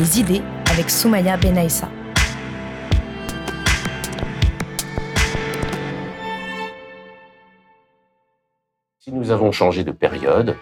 les idées avec Soumaya Benaïssa. Si nous avons changé de période,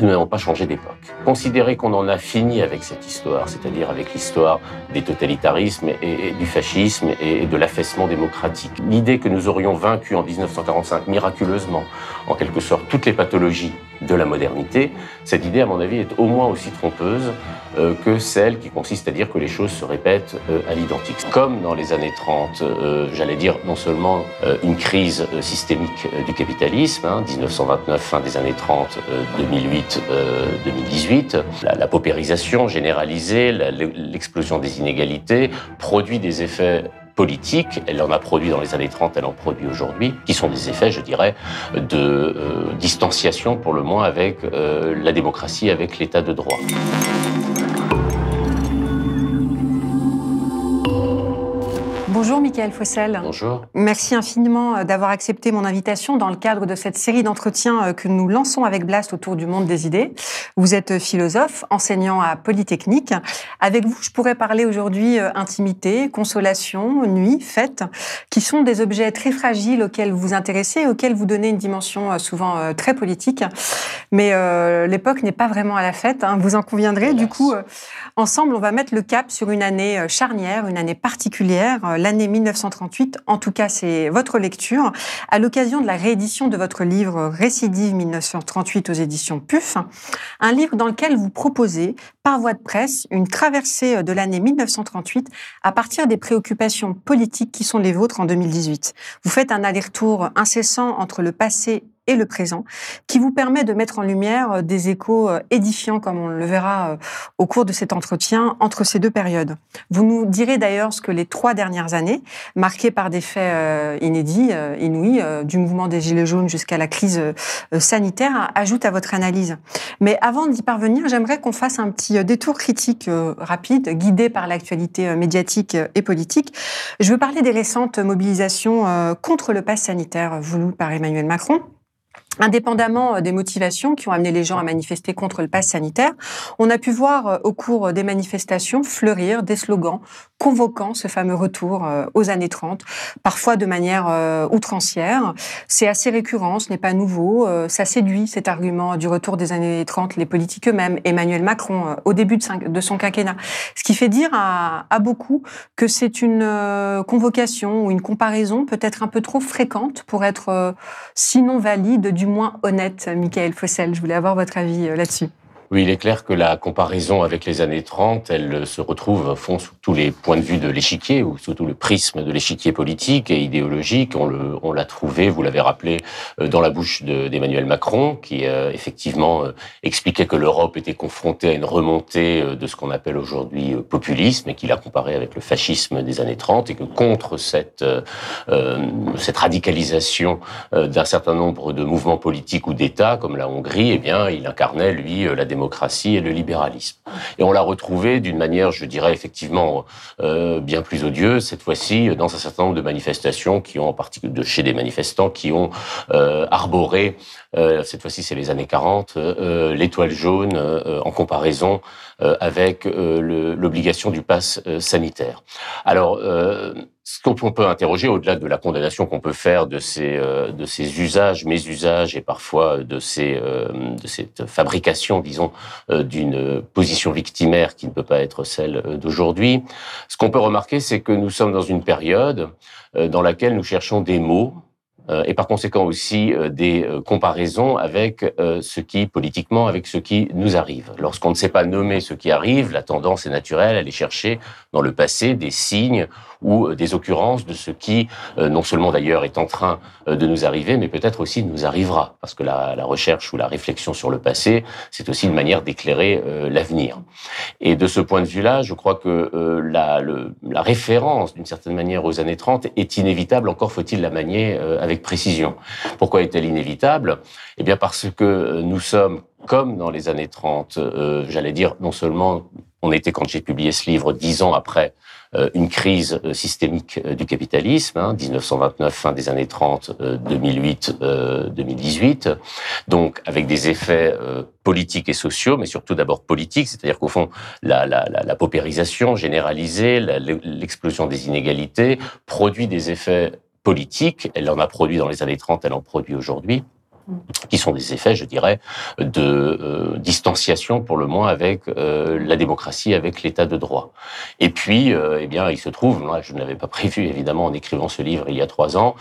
nous n'avons pas changé d'époque. Considérer qu'on en a fini avec cette histoire, c'est-à-dire avec l'histoire des totalitarismes et, du fascisme et de l'affaissement démocratique. L'idée que nous aurions vaincu en 1945 miraculeusement, en quelque sorte, toutes les pathologies de la modernité, cette idée, à mon avis, est au moins aussi trompeuse euh, que celle qui consiste à dire que les choses se répètent euh, à l'identique. Comme dans les années 30, euh, j'allais dire non seulement une crise systémique du capitalisme, 1929, hein, fin des années 30, 2008, 2018, la, la paupérisation généralisée, l'explosion des inégalités produit des effets politique, elle en a produit dans les années 30, elle en produit aujourd'hui, qui sont des effets, je dirais, de euh, distanciation pour le moins avec euh, la démocratie, avec l'état de droit. Bonjour Michael Fossel. Bonjour. Merci infiniment euh, d'avoir accepté mon invitation dans le cadre de cette série d'entretiens euh, que nous lançons avec Blast autour du monde des idées. Vous êtes philosophe, enseignant à Polytechnique. Avec vous, je pourrais parler aujourd'hui euh, intimité, consolation, nuit, fête, qui sont des objets très fragiles auxquels vous vous intéressez et auxquels vous donnez une dimension souvent très politique. Mais l'époque n'est pas vraiment à la fête, hein, vous en conviendrez. Du coup, ensemble, on va mettre le cap sur une année charnière, une année particulière, l'année 1938, en tout cas c'est votre lecture, à l'occasion de la réédition de votre livre Récidive 1938 aux éditions PUF, un livre dans lequel vous proposez, par voie de presse, une traversée de l'année 1938 à partir des préoccupations politiques qui sont les vôtres en 2018. Vous faites un aller-retour incessant entre le passé et le présent, qui vous permet de mettre en lumière euh, des échos euh, édifiants, comme on le verra euh, au cours de cet entretien, entre ces deux périodes. Vous nous direz d'ailleurs ce que les trois dernières années, marquées par des faits inédits, inouïs, du mouvement des Gilets jaunes jusqu'à la crise sanitaire, ajoutent à votre analyse. Mais avant d'y parvenir, j'aimerais qu'on fasse un petit détour critique rapide, guidé par l'actualité médiatique et politique. Je veux parler des récentes mobilisations contre le pass sanitaire voulu par Emmanuel Macron Indépendamment euh, des motivations qui ont amené les gens à manifester contre le pass sanitaire, on a pu voir euh, au cours des manifestations fleurir des slogans convoquant ce fameux retour euh, aux années 30, parfois de manière outrancière. C'est assez récurrent, ce n'est pas nouveau. Ça séduit cet argument du retour des années 30, les politiques eux-mêmes, Emmanuel Macron, au début de son quinquennat. Ce qui fait dire à, beaucoup que c'est une convocation ou une comparaison peut-être un peu trop fréquente pour être sinon valide du moins honnête, Michael Fossel. Je voulais avoir votre avis euh, là-dessus. Oui, il est clair que la comparaison avec les années 30, elle se retrouve au fond sous tous les points de vue de l'échiquier, ou sous tout le prisme de l'échiquier politique et idéologique. On l'a trouvé, vous l'avez rappelé, euh, dans la bouche d'Emmanuel Macron, qui euh, effectivement euh, expliquait que l'Europe était confrontée à une remontée de ce qu'on appelle aujourd'hui populisme, et qu'il a comparé avec le fascisme des années 30, et que contre cette, cette radicalisation d'un certain nombre de mouvements politiques ou d'États, comme la Hongrie, eh bien, il incarnait, lui, la démocratie et le libéralisme. Et on l'a retrouvé d'une manière, je dirais effectivement, euh, bien plus odieuse, cette fois-ci, dans un certain nombre de manifestations qui ont, en particulier de chez des manifestants, qui ont euh, arboré, euh, cette fois-ci c'est les années 40, euh, l'étoile jaune euh, en comparaison euh, avec l'obligation du pass sanitaire. Alors, ce qu'on peut interroger, au-delà de la condamnation qu'on peut faire de ces, euh, de ces usages, mésusages et parfois de, ces, euh, de cette fabrication, disons, euh, d'une position victimaire qui ne peut pas être celle d'aujourd'hui, ce qu'on peut remarquer, c'est que nous sommes dans une période dans laquelle nous cherchons des mots et par conséquent aussi des comparaisons avec ce qui, politiquement, avec ce qui nous arrive. Lorsqu'on ne sait pas nommer ce qui arrive, la tendance est naturelle à aller chercher dans le passé des signes ou des occurrences de ce qui, non seulement d'ailleurs, est en train de nous arriver, mais peut-être aussi nous arrivera. Parce que la, la, recherche ou la réflexion sur le passé, c'est aussi une manière d'éclairer l'avenir. Et de ce point de vue-là, je crois que la, le, la référence, d'une certaine manière, aux années 30 est inévitable, encore faut-il la manier avec précision. Pourquoi est-elle inévitable? Eh bien parce que nous sommes, comme dans les années 30, euh, j'allais dire, non seulement on était, quand j'ai publié ce livre, dix ans après euh, une crise euh, systémique du capitalisme, hein, 1929, fin des années 30, 2008, 2018, donc avec des effets politiques et sociaux, mais surtout d'abord politiques, c'est-à-dire qu'au fond, la, la, la, la, paupérisation généralisée, l'explosion des inégalités produit des effets politique. Elle en a produit dans les années 30, elle en produit aujourd'hui qui sont des effets, je dirais, de euh, distanciation pour le moins avec euh, la démocratie, avec l'état de droit. Et puis, euh, eh bien, il se trouve, moi, je ne l'avais pas prévu évidemment en écrivant ce livre il y a trois ans,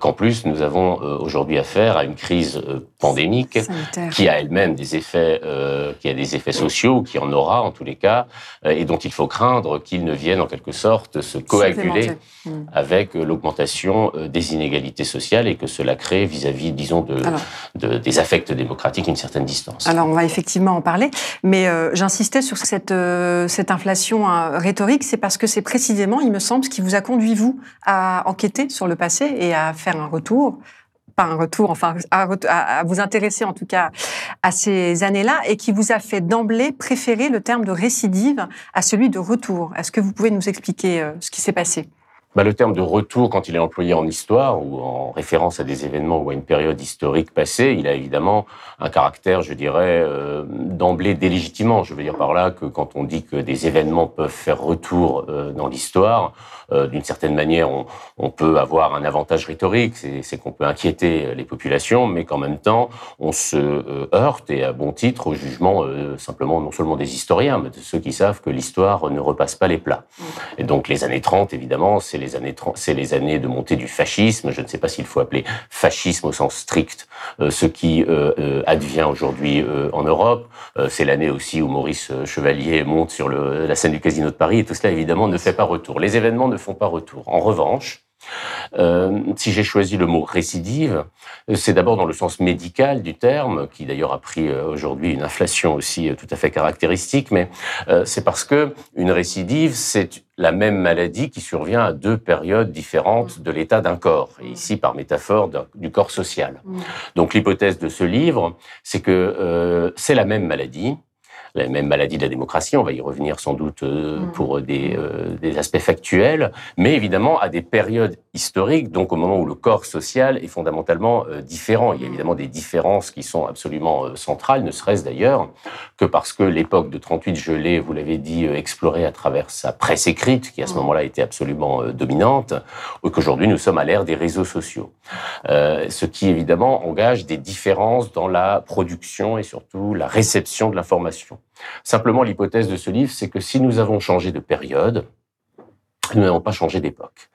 qu'en plus nous avons aujourd'hui affaire à une crise pandémique qui a elle-même des effets, qui a des effets sociaux, qui en aura en tous les cas, et dont il faut craindre qu'il ne vienne en quelque sorte se coaguler hmm. avec l'augmentation des inégalités sociales et que cela crée vis-à-vis, disons, de de, des affects démocratiques une certaine distance. Alors on va effectivement en parler, mais euh, j'insistais sur cette, euh, cette inflation hein, rhétorique, c'est parce que c'est précisément, il me semble, ce qui vous a conduit, vous, à enquêter sur le passé et à faire un retour pas un retour, enfin à, à, vous intéresser en tout cas à ces années-là, et qui vous a fait d'emblée préférer le terme de récidive à celui de retour. Est-ce que vous pouvez nous expliquer euh, ce qui s'est passé? Bah, le terme de retour, quand il est employé en histoire ou en référence à des événements ou à une période historique passée, il a évidemment un caractère, je dirais, euh, d'emblée délégitimant. Je veux dire par là que quand on dit que des événements peuvent faire retour euh, dans l'histoire, euh, d'une certaine manière, on, on, peut avoir un avantage rhétorique, c'est qu'on peut inquiéter les populations, mais qu'en même temps, on se heurte, et à bon titre, au jugement simplement non seulement des historiens, mais de ceux qui savent que l'histoire ne repasse pas les plats. Et donc les années 30, évidemment, c'est les c'est les années de montée du fascisme. Je ne sais pas s'il faut appeler fascisme au sens strict euh, ce qui euh, euh, advient aujourd'hui en Europe. c'est l'année aussi où Maurice Chevalier monte sur le, la scène du Casino de Paris et tout cela évidemment ne fait pas retour. Les événements ne font pas retour. En revanche, euh, si j'ai choisi le mot récidive, c'est d'abord dans le sens médical du terme, qui d'ailleurs a pris euh, aujourd'hui une inflation aussi euh, tout à fait caractéristique, mais c'est parce que une récidive, c'est la même maladie qui survient à deux périodes différentes de l'état d'un corps, et ici par métaphore du corps social. Mm. Donc l'hypothèse de ce livre, c'est que c'est la même maladie, la même maladie de la démocratie, on va y revenir sans doute euh, mm. pour des, euh, des, aspects factuels, mais évidemment à des périodes historiques, donc au moment où le corps social est fondamentalement euh, différent. Il y a mm. évidemment des différences qui sont absolument centrales, ne serait-ce d'ailleurs que parce que l'époque de 38, je l'ai, vous l'avez dit, explorée à travers sa presse écrite, qui à ce mm. moment-là était absolument dominante, ou qu'aujourd'hui nous sommes à l'ère des réseaux sociaux. ce qui évidemment engage des différences dans la production et surtout la réception de l'information. Simplement, l'hypothèse de ce livre, c'est que si nous avons changé de période, nous n'avons pas changé d'époque.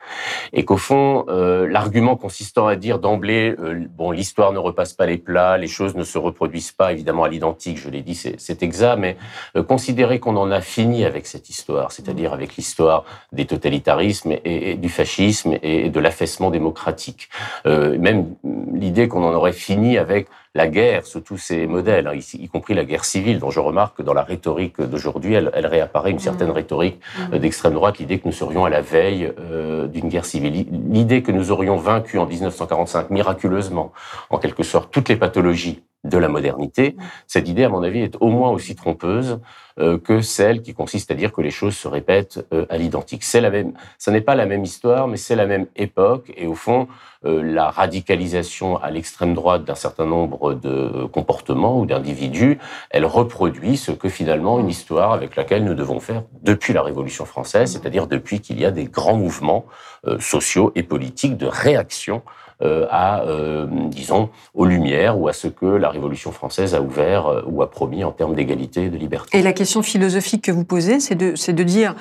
Et qu'au fond, euh, l'argument consistant à dire d'emblée, euh, bon, l'histoire ne repasse pas les plats, les choses ne se reproduisent pas évidemment à l'identique, je l'ai dit, c'est exact, mais euh, considérer qu'on en a fini avec cette histoire, c'est-à-dire avec l'histoire des totalitarismes et, et, du fascisme et de l'affaissement démocratique, même l'idée qu'on en aurait fini avec la guerre sous tous ses modèles, hein, y, compris la guerre civile, dont je remarque que dans la rhétorique d'aujourd'hui, elle, réapparaît une certaine mmh. rhétorique mmh. d'extrême droite, l'idée que nous serions à la veille euh, d'une guerre civile, l'idée que nous aurions vaincu en 1945 miraculeusement, en quelque sorte, toutes les pathologies de la modernité, cette idée, à mon avis, est au moins aussi trompeuse euh, que celle qui consiste à dire que les choses se répètent euh, à l'identique. C'est la même, ça n'est pas la même histoire, mais c'est la même époque. Et au fond, euh, la radicalisation à l'extrême droite d'un certain nombre de comportements ou d'individus, elle reproduit ce que finalement une histoire avec laquelle nous devons faire depuis la Révolution française, c'est-à-dire depuis qu'il y a des grands mouvements sociaux et politiques de réaction à, euh, disons, aux Lumières ou à ce que la Révolution française a ouvert euh, ou a promis en termes d'égalité et de liberté. Et la question philosophique que vous posez, c'est de, c'est de dire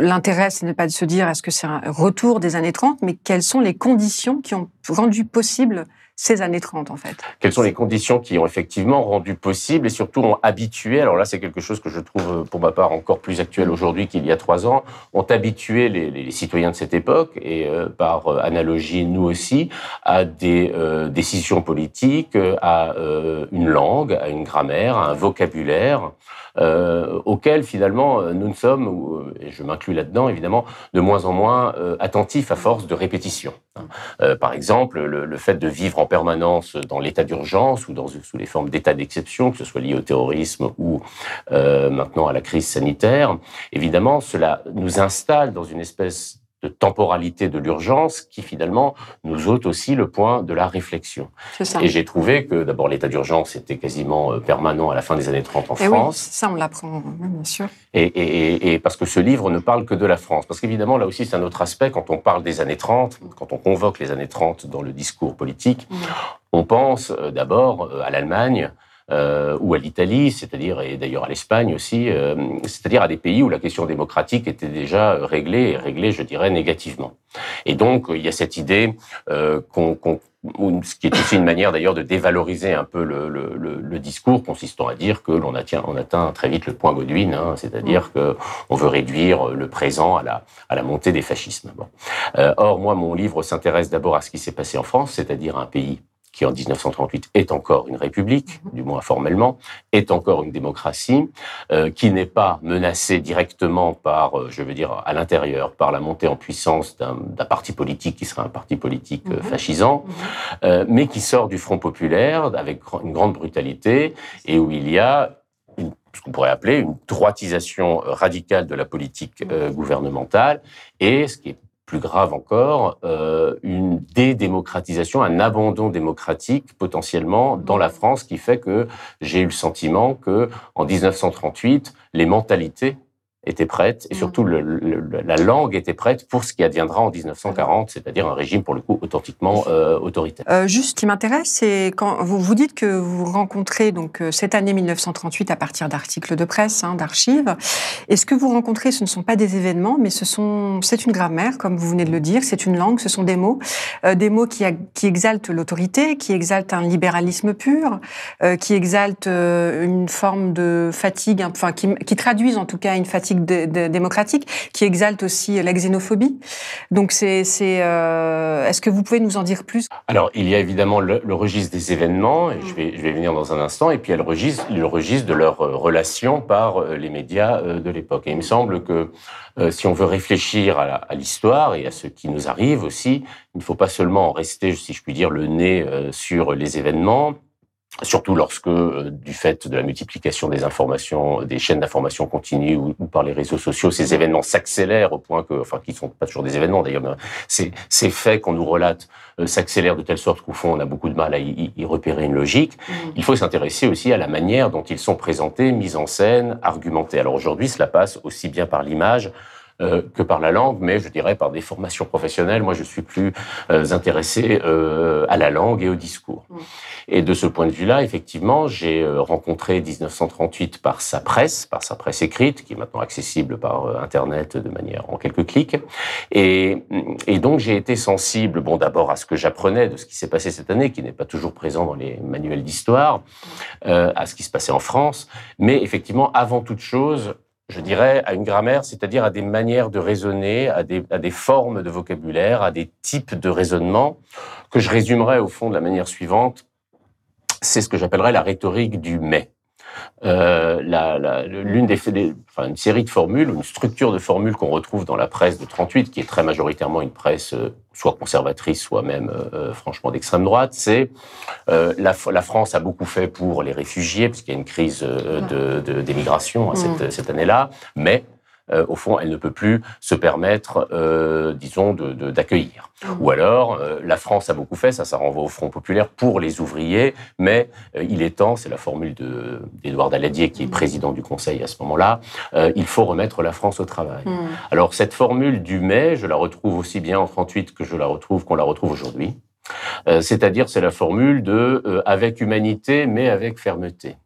L'intérêt, ce n'est pas de se dire est-ce que c'est un retour des années 30, mais quelles sont les conditions qui ont rendu possible ces années 30 en fait Quelles sont les conditions qui ont effectivement rendu possible et surtout ont habitué, alors là c'est quelque chose que je trouve pour ma part encore plus actuel aujourd'hui qu'il y a trois ans, ont habitué les, citoyens de cette époque et euh, par euh, analogie nous aussi à des euh, décisions politiques, à une langue, à une grammaire, à un vocabulaire euh, auquel finalement euh, nous ne sommes, euh, et je m'inclus là-dedans évidemment, de moins en moins euh, attentifs à force de répétition. Hein. par exemple, le, fait de vivre en permanence dans l'état d'urgence ou dans, sous les formes d'état d'exception, que ce soit lié au terrorisme ou maintenant à la crise sanitaire, évidemment, cela nous installe dans une espèce de temporalité de l'urgence qui finalement nous ôte aussi le point de la réflexion. Ça. Et j'ai trouvé que d'abord l'état d'urgence était quasiment euh, permanent à la fin des années 30 en et France. Oui, ça on l'apprend, bien sûr. Et, et, et, parce que ce livre ne parle que de la France. Parce qu'évidemment là aussi c'est un autre aspect quand on parle des années 30, quand on convoque les années 30 dans le discours politique, on pense euh, d'abord euh, à l'Allemagne, ou à l'Italie, c'est-à-dire et d'ailleurs à l'Espagne aussi, euh, c'est-à-dire à des pays où la question démocratique était déjà réglée et réglée, je dirais, négativement. Et donc il y a cette idée euh, qu'on qu ce qui est aussi une manière d'ailleurs de dévaloriser un peu le, le, le, discours, consistant à dire que l'on atteint, on atteint très vite le point Godwin, hein, c'est-à-dire mmh. qu'on veut réduire le présent à la, à la montée des fascismes. Bon. Euh, or, moi, mon livre s'intéresse d'abord à ce qui s'est passé en France, c'est-à-dire un pays qui en 1938 est encore une république, mhm. du moins formellement, est encore une démocratie, euh, qui n'est pas menacée directement par, euh, je veux dire, à l'intérieur, par la montée en puissance d'un parti politique qui serait un parti politique euh, mhm. fascisant, mhm. mais qui sort du Front populaire avec une grande brutalité et où il y a une, ce qu'on pourrait appeler une droitisation radicale de la politique gouvernementale et ce qui est plus grave encore, euh, une dédémocratisation, un abandon démocratique potentiellement dans la France qui fait que j'ai eu le sentiment que en 1938, les mentalités était prête et surtout le, le, la langue était prête pour ce qui adviendra en 1940, c'est-à-dire un régime pour le coup authentiquement euh, autoritaire. Euh, juste, ce qui m'intéresse, c'est quand vous vous dites que vous rencontrez donc euh, cette année 1938 à partir d'articles de presse, hein, d'archives. Et ce que vous rencontrez, ce ne sont pas des événements, mais ce sont c'est une grammaire, comme vous venez de le dire, c'est une langue, ce sont des mots, euh, des mots qui, a, qui exaltent l'autorité, qui exaltent un libéralisme pur, euh, qui exaltent euh, une forme de fatigue, enfin qui, qui traduisent en tout cas une fatigue démocratique, qui exalte aussi la xénophobie. Donc, c'est, c'est, euh, est-ce que vous pouvez nous en dire plus? Alors, il y a évidemment le, registre des événements, et je vais, je vais venir dans un instant, et puis il y a le registre, le registre de leurs euh, relations par euh, les médias de l'époque. Et il me semble que si on veut réfléchir à, l'histoire et à ce qui nous arrive aussi, il ne faut pas seulement rester, si je puis dire, le nez sur les événements, surtout lorsque, euh, du fait de la multiplication des informations, des chaînes d'information continues ou, par les réseaux sociaux, ces événements s'accélèrent au point que, enfin, qui sont pas toujours des événements d'ailleurs, mais ces, ces faits qu'on nous relate euh, s'accélèrent de telle sorte qu'au fond, on a beaucoup de mal à y, y repérer une logique. Mmh. Il faut s'intéresser aussi à la manière dont ils sont présentés, mis en scène, argumentés. Alors aujourd'hui, cela passe aussi bien par l'image euh, que par la langue, mais je dirais par des formations professionnelles. Moi, je suis plus euh, intéressé euh, à la langue et au discours. Mm. Et de ce point de vue-là, effectivement, j'ai rencontré 1938 par sa presse, par sa presse écrite, qui est maintenant accessible par Internet de manière en quelques clics. Et, et donc, j'ai été sensible, bon, d'abord à ce que j'apprenais de ce qui s'est passé cette année, qui n'est pas toujours présent dans les manuels d'histoire, euh, à ce qui se passait en France, mais effectivement, avant toute chose, je dirais, à une grammaire, c'est-à-dire à des manières de raisonner, à des, à des, formes de vocabulaire, à des types de raisonnement, que je résumerai au fond de la manière suivante. C'est ce que j'appellerais la rhétorique du mais euh, l'une des, enfin, une série de formules, une structure de formules qu'on retrouve dans la presse de 38, qui est très majoritairement une presse euh, soit conservatrice, soit même euh, euh, franchement d'extrême droite, c'est euh, la, la, France a beaucoup fait pour les réfugiés, puisqu'il y a une crise d'émigration de, de, cette, mmh. cette année-là, mais euh, au fond, elle ne peut plus se permettre, euh, disons, d'accueillir. De, mmh. Ou alors, euh, la France a beaucoup fait, ça, ça renvoie au Front populaire pour les ouvriers, mais euh, il est temps, c'est la formule d'Édouard Daladier, qui est mmh. président du Conseil à ce moment-là, euh, il faut remettre la France au travail. Mmh. Alors, cette formule du mai, je la retrouve aussi bien en 38 que je la retrouve, qu'on la retrouve aujourd'hui. C'est-à-dire, c'est la formule de avec humanité, mais avec fermeté.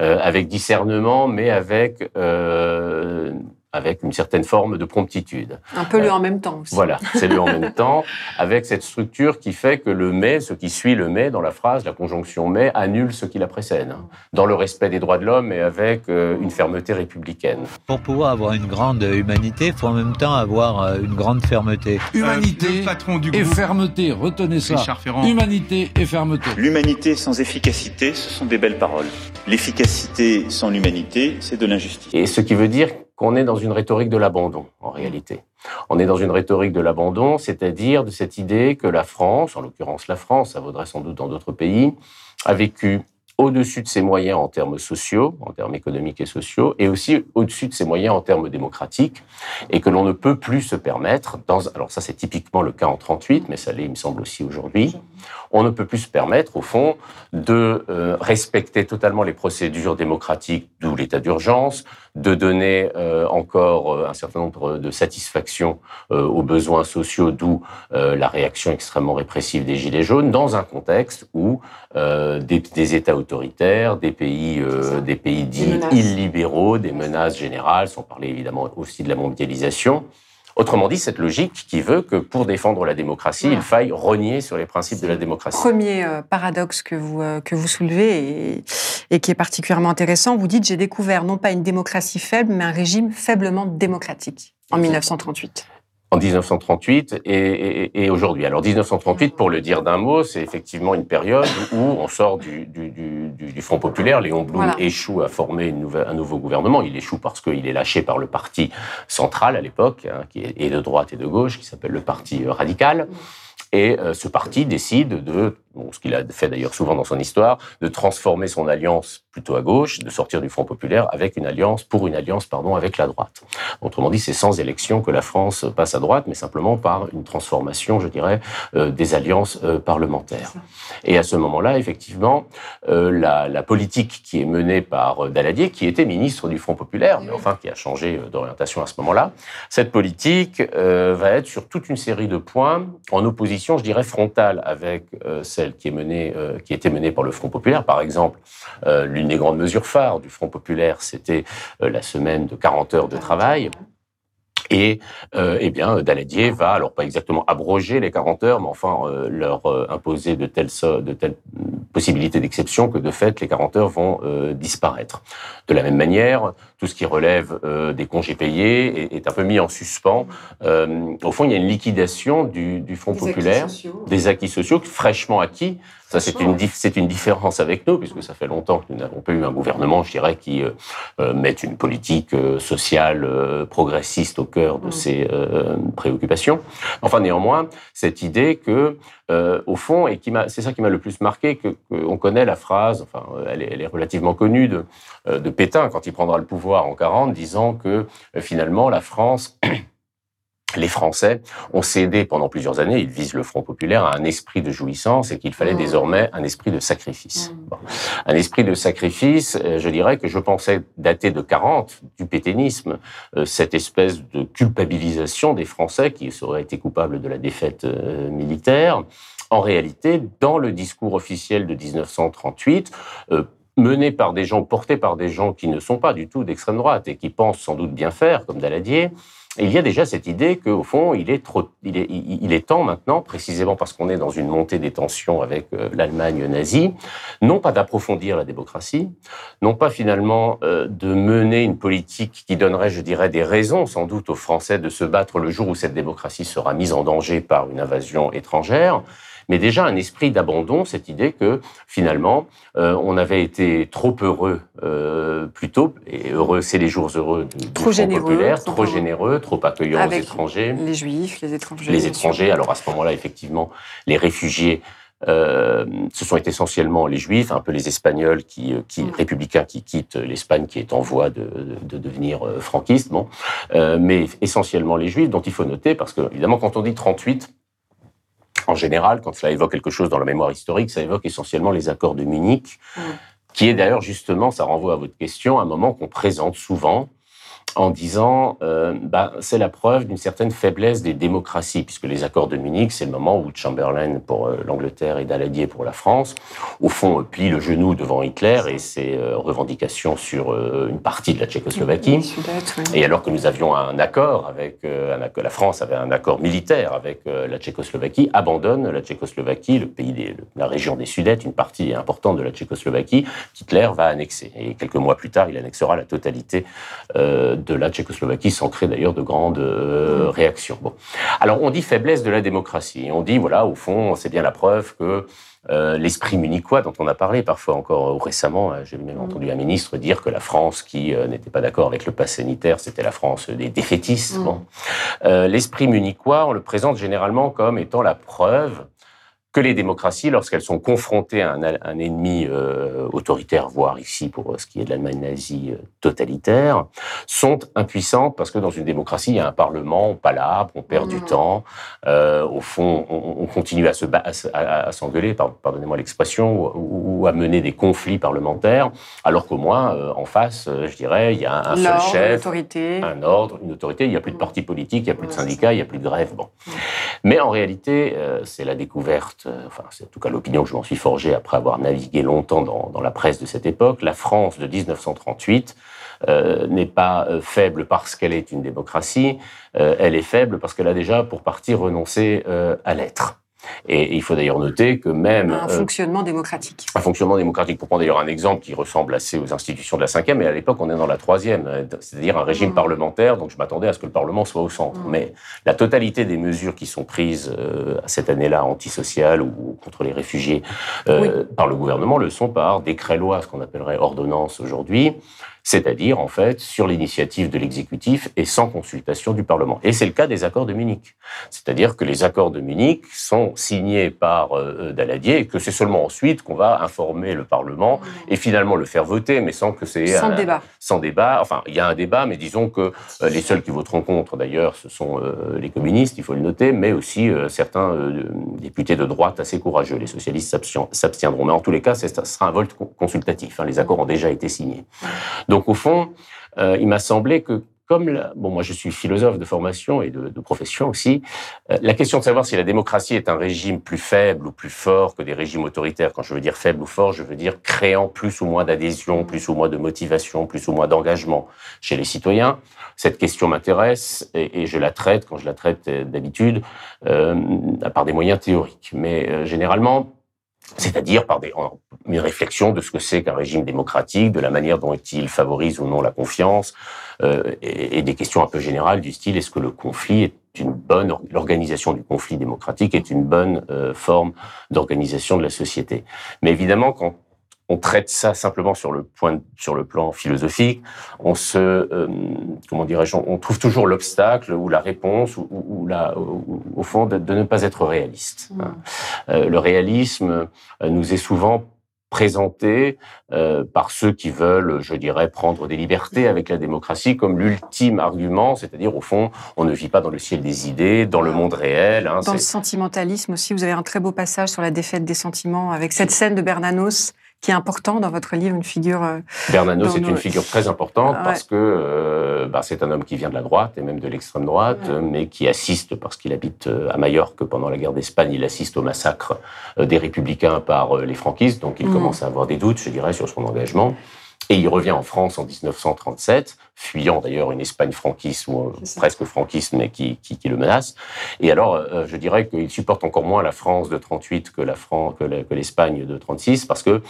avec discernement, mais avec avec une certaine forme de promptitude. Un peu le en même temps aussi. Voilà, c'est le en même temps, avec cette structure qui fait que le mais, ce qui suit le mais dans la phrase, la conjonction mais, annule ce qui la précède, dans le respect des droits de l'homme et avec une fermeté républicaine. Pour pouvoir avoir une grande humanité, il faut en même temps avoir une grande fermeté. Humanité patron du et fermeté, retenez ça. Humanité et fermeté. L'humanité sans efficacité, ce sont des belles paroles. L'efficacité sans l'humanité, c'est de l'injustice. Et ce qui veut dire qu'on est dans une rhétorique de l'abandon, en réalité. On est dans une rhétorique de l'abandon, c'est-à-dire de cette idée que la France, en l'occurrence la France, ça vaudrait sans doute dans d'autres pays, a vécu au-dessus de ses moyens en termes sociaux, en termes économiques et sociaux, et aussi au-dessus de ses moyens en termes démocratiques, et que l'on ne peut plus se permettre, alors ça c'est typiquement le cas en 38, mais ça l'est, il me semble aussi aujourd'hui, on ne peut plus se permettre, au fond, de euh, respecter totalement les procédures démocratiques, d'où l'état d'urgence, de donner euh, encore euh, un certain nombre de satisfactions aux besoins sociaux, d'où la réaction extrêmement répressive des Gilets jaunes, dans un contexte où des, des, États autoritaires, des pays, des pays dits illibéraux, des menaces générales, sans parler évidemment aussi de la mondialisation, Autrement dit, cette logique qui veut que pour défendre la démocratie, il faille renier sur les principes de la démocratie. Premier euh, paradoxe que vous, euh, que vous soulevez et, et, qui est particulièrement intéressant, vous dites j'ai découvert non pas une démocratie faible, mais un régime faiblement démocratique en 1938 en 1938 et, et, aujourd'hui. Alors 1938, pour le dire d'un mot, c'est effectivement une période où on sort du, du, du, du Front populaire. Léon Blum échoue à former une nouvelle, un nouveau gouvernement. Il échoue parce qu'il est lâché par le parti central à l'époque, hein, qui est de droite et de gauche, qui s'appelle le Parti radical. Et euh, ce parti décide de, ce qu'il a fait d'ailleurs souvent dans son histoire, de transformer son alliance plutôt à gauche, de sortir du Front populaire avec une alliance pour une alliance pardon avec la droite. Autrement dit, c'est sans élection que la France passe à droite, mais simplement par une transformation, je dirais, euh, des alliances euh, parlementaires. Et à ce moment-là, effectivement, la, la, politique qui est menée par Daladier, qui était ministre du Front populaire, mais enfin qui a changé d'orientation à ce moment-là, cette politique va être sur toute une série de points en opposition je dirais, frontale avec euh, celle qui, est menée, euh, qui était menée par le Front populaire. Par exemple, euh, l'une des grandes mesures phares du Front populaire, c'était la semaine de 40 heures de travail. Et eh bien, Daladier va, alors pas exactement abroger les 40 heures, mais enfin leur imposer de telles, de telles possibilités d'exception que de fait les 40 heures vont disparaître. De la même manière, tout ce qui relève euh, des congés payés est, un peu mis en suspens. Euh, au fond, il y a une liquidation du, du Fonds populaire, des acquis sociaux fraîchement acquis. Ça, c'est une, c'est une différence avec nous, puisque ça fait longtemps que nous n'avons pas eu un gouvernement, je dirais, qui euh, euh mette une politique sociale progressiste au cœur de mm. ses préoccupations. Enfin, néanmoins, cette idée que, au fond, et qui m'a, c'est ça qui m'a le plus marqué, que, on connaît la phrase, enfin, elle est, elle est relativement connue de, de Pétain quand il prendra le pouvoir en 40, disant que euh, finalement la France les Français ont cédé pendant plusieurs années, ils visent le Front populaire, à un esprit de jouissance et qu'il fallait mmh. désormais un esprit de sacrifice. Mmh. Un esprit de sacrifice, euh, je dirais que je pensais dater de 40, du pétainisme, euh, cette espèce de culpabilisation des Français qui auraient été coupables de la défaite militaire. En réalité, dans le discours officiel de 1938, menée par des gens, portée par des gens qui ne sont pas du tout d'extrême droite et qui pensent sans doute bien faire, comme Daladier, il y a déjà cette idée qu'au fond, il est, trop, il, est, temps maintenant, précisément parce qu'on est dans une montée des tensions avec euh, l'Allemagne nazie, non pas d'approfondir la démocratie, non pas finalement euh, de mener une politique qui donnerait, je dirais, des raisons sans doute aux Français de se battre le jour où cette démocratie sera mise en danger par une invasion étrangère, mais déjà un esprit d'abandon, cette idée que finalement euh, on avait été trop heureux euh, plus tôt, et heureux, c'est les jours heureux du, trop généreux, populaire, trop, généreux, trop accueillant aux étrangers. Les juifs, les étrangers. Les étrangers, alors à ce moment-là, effectivement, les réfugiés euh, ce sont essentiellement les juifs, un peu les espagnols qui, euh, qui mm. républicains qui quittent l'Espagne qui est en voie de, de, devenir euh, franquiste, bon, euh, mais essentiellement les juifs dont il faut noter parce que évidemment quand on dit 38, en général, quand cela évoque quelque chose dans la mémoire historique, ça évoque essentiellement les accords de Munich, mm. qui est d'ailleurs justement, ça renvoie à votre question, un moment qu'on présente souvent en disant euh, bah, c'est la preuve d'une certaine faiblesse des démocraties, puisque les accords de Munich, c'est le moment où Chamberlain pour euh, l'Angleterre et Daladier pour la France, au fond, plie le genou devant Hitler et ses euh, revendications sur une partie de la Tchécoslovaquie. Et alors que nous avions un accord avec, un accord, la France avait un accord militaire avec la Tchécoslovaquie, abandonne la Tchécoslovaquie, le pays des, la région des Sudètes, une partie importante de la Tchécoslovaquie, qu'Hitler va annexer. Et quelques mois plus tard, il annexera la totalité de la Tchécoslovaquie, sans créer d'ailleurs de grandes euh, réactions. Bon. Alors on dit faiblesse de la démocratie. On dit, voilà, au fond, c'est bien la preuve que euh, l'esprit munichois dont on a parlé parfois encore euh, récemment, j'ai même entendu un ministre dire que la France qui n'était pas d'accord avec le pass sanitaire, c'était la France des défaitistes. Bon. l'esprit munichois, on le présente généralement comme étant la preuve que les démocraties, lorsqu'elles sont confrontées à un, ennemi euh, autoritaire, voire ici pour ce qui est de l'Allemagne nazie euh, totalitaire, sont impuissantes parce que dans une démocratie, il y a un parlement, on palabre, on perd du mmh. temps. Euh, au fond, on, continue à se à, s'engueuler, pardonnez-moi l'expression, ou, à mener des conflits parlementaires, alors qu'au moins, en face, je dirais, il y a un, seul chef, un ordre, une autorité. Il n'y a plus de mmh. partis politiques, il n'y a plus de syndicats, il n'y a plus de grève. Bon. Mmh. Mais en réalité, c'est la découverte euh, enfin c'est en tout cas l'opinion que je m'en suis forgée après avoir navigué longtemps dans, la presse de cette époque, la France de 1938 euh, n'est pas euh, faible parce qu'elle est une démocratie, elle est faible parce qu'elle a déjà pour partie renoncé à l'être. Et il faut d'ailleurs noter que même... Un euh, fonctionnement démocratique. Un fonctionnement démocratique. Pour prendre d'ailleurs un exemple qui ressemble assez aux institutions de la cinquième, mais à l'époque on est dans la troisième, euh, c'est-à-dire un régime mmh. parlementaire, donc je m'attendais à ce que le Parlement soit au centre. Mmh. Mais la totalité des mesures qui sont prises euh, à cette année-là, antisociales ou contre les réfugiés, par le gouvernement, le sont par décret-loi, ce qu'on appellerait ordonnance aujourd'hui c'est-à-dire en fait sur l'initiative de l'exécutif et sans consultation du Parlement. Et c'est le cas des accords de Munich. C'est-à-dire que les accords de Munich sont signés par euh, Daladier et que c'est seulement ensuite qu'on va informer le Parlement et finalement le faire voter, mais sans que c'est sans débat. Sans débat. Enfin, il y a un débat, mais disons que euh, les seuls qui voteront contre, d'ailleurs, ce sont euh, les communistes, il faut le noter, mais aussi certains députés de droite assez courageux. Les socialistes s'abstiendront. Mais en tous les cas, ce sera un vote consultatif. Hein. Les accords ont déjà été signés. Donc, donc au fond, euh, il m'a semblé que comme bon, moi je suis philosophe de formation et de, profession aussi, euh, la question de savoir si la démocratie est un régime plus faible ou plus fort que des régimes autoritaires. Quand je veux dire faible ou fort, je veux dire créant plus ou moins d'adhésion, plus ou moins de motivation, plus ou moins d'engagement chez les citoyens. Cette question m'intéresse et, je la traite quand je la traite euh, d'habitude par des moyens théoriques. Mais généralement, c'est-à-dire par des, une réflexion de ce que c'est qu'un régime démocratique, de la manière dont il favorise ou non la confiance, euh, et, des questions un peu générales du style est-ce que le conflit est une bonne l'organisation du conflit démocratique est une bonne euh, forme d'organisation de la société? Mais évidemment, quand on traite ça simplement sur le point, sur le plan philosophique. On se, euh, comment dirais-je, on trouve toujours l'obstacle ou la réponse ou, ou, la, au fond de, ne pas être réaliste. Mmh. Euh, le réalisme euh, nous est souvent présenté euh, par ceux qui veulent, je dirais, prendre des libertés avec la démocratie comme l'ultime argument, c'est-à-dire au fond, on ne vit pas dans le ciel des idées, dans le monde réel. Hein, dans le sentimentalisme aussi, vous avez un très beau passage sur la défaite des sentiments avec cette scène de Bernanos qui est important dans votre livre, une figure. Euh, Bernanos est une figure très importante parce que euh, bah, c'est un homme qui vient de la droite et même de l'extrême droite, mais qui assiste, parce qu'il habite euh, à Majorque pendant la guerre d'Espagne, il assiste au massacre des républicains par les franquistes, donc il mm. commence à avoir des doutes, je dirais, sur son engagement. Et il revient en France en 1937, fuyant d'ailleurs une Espagne franquiste ou presque franquiste, mais qui, qui, qui, le menace. Et alors, euh, je dirais qu'il supporte encore moins la France de 38 que la France, que l'Espagne de 36, parce que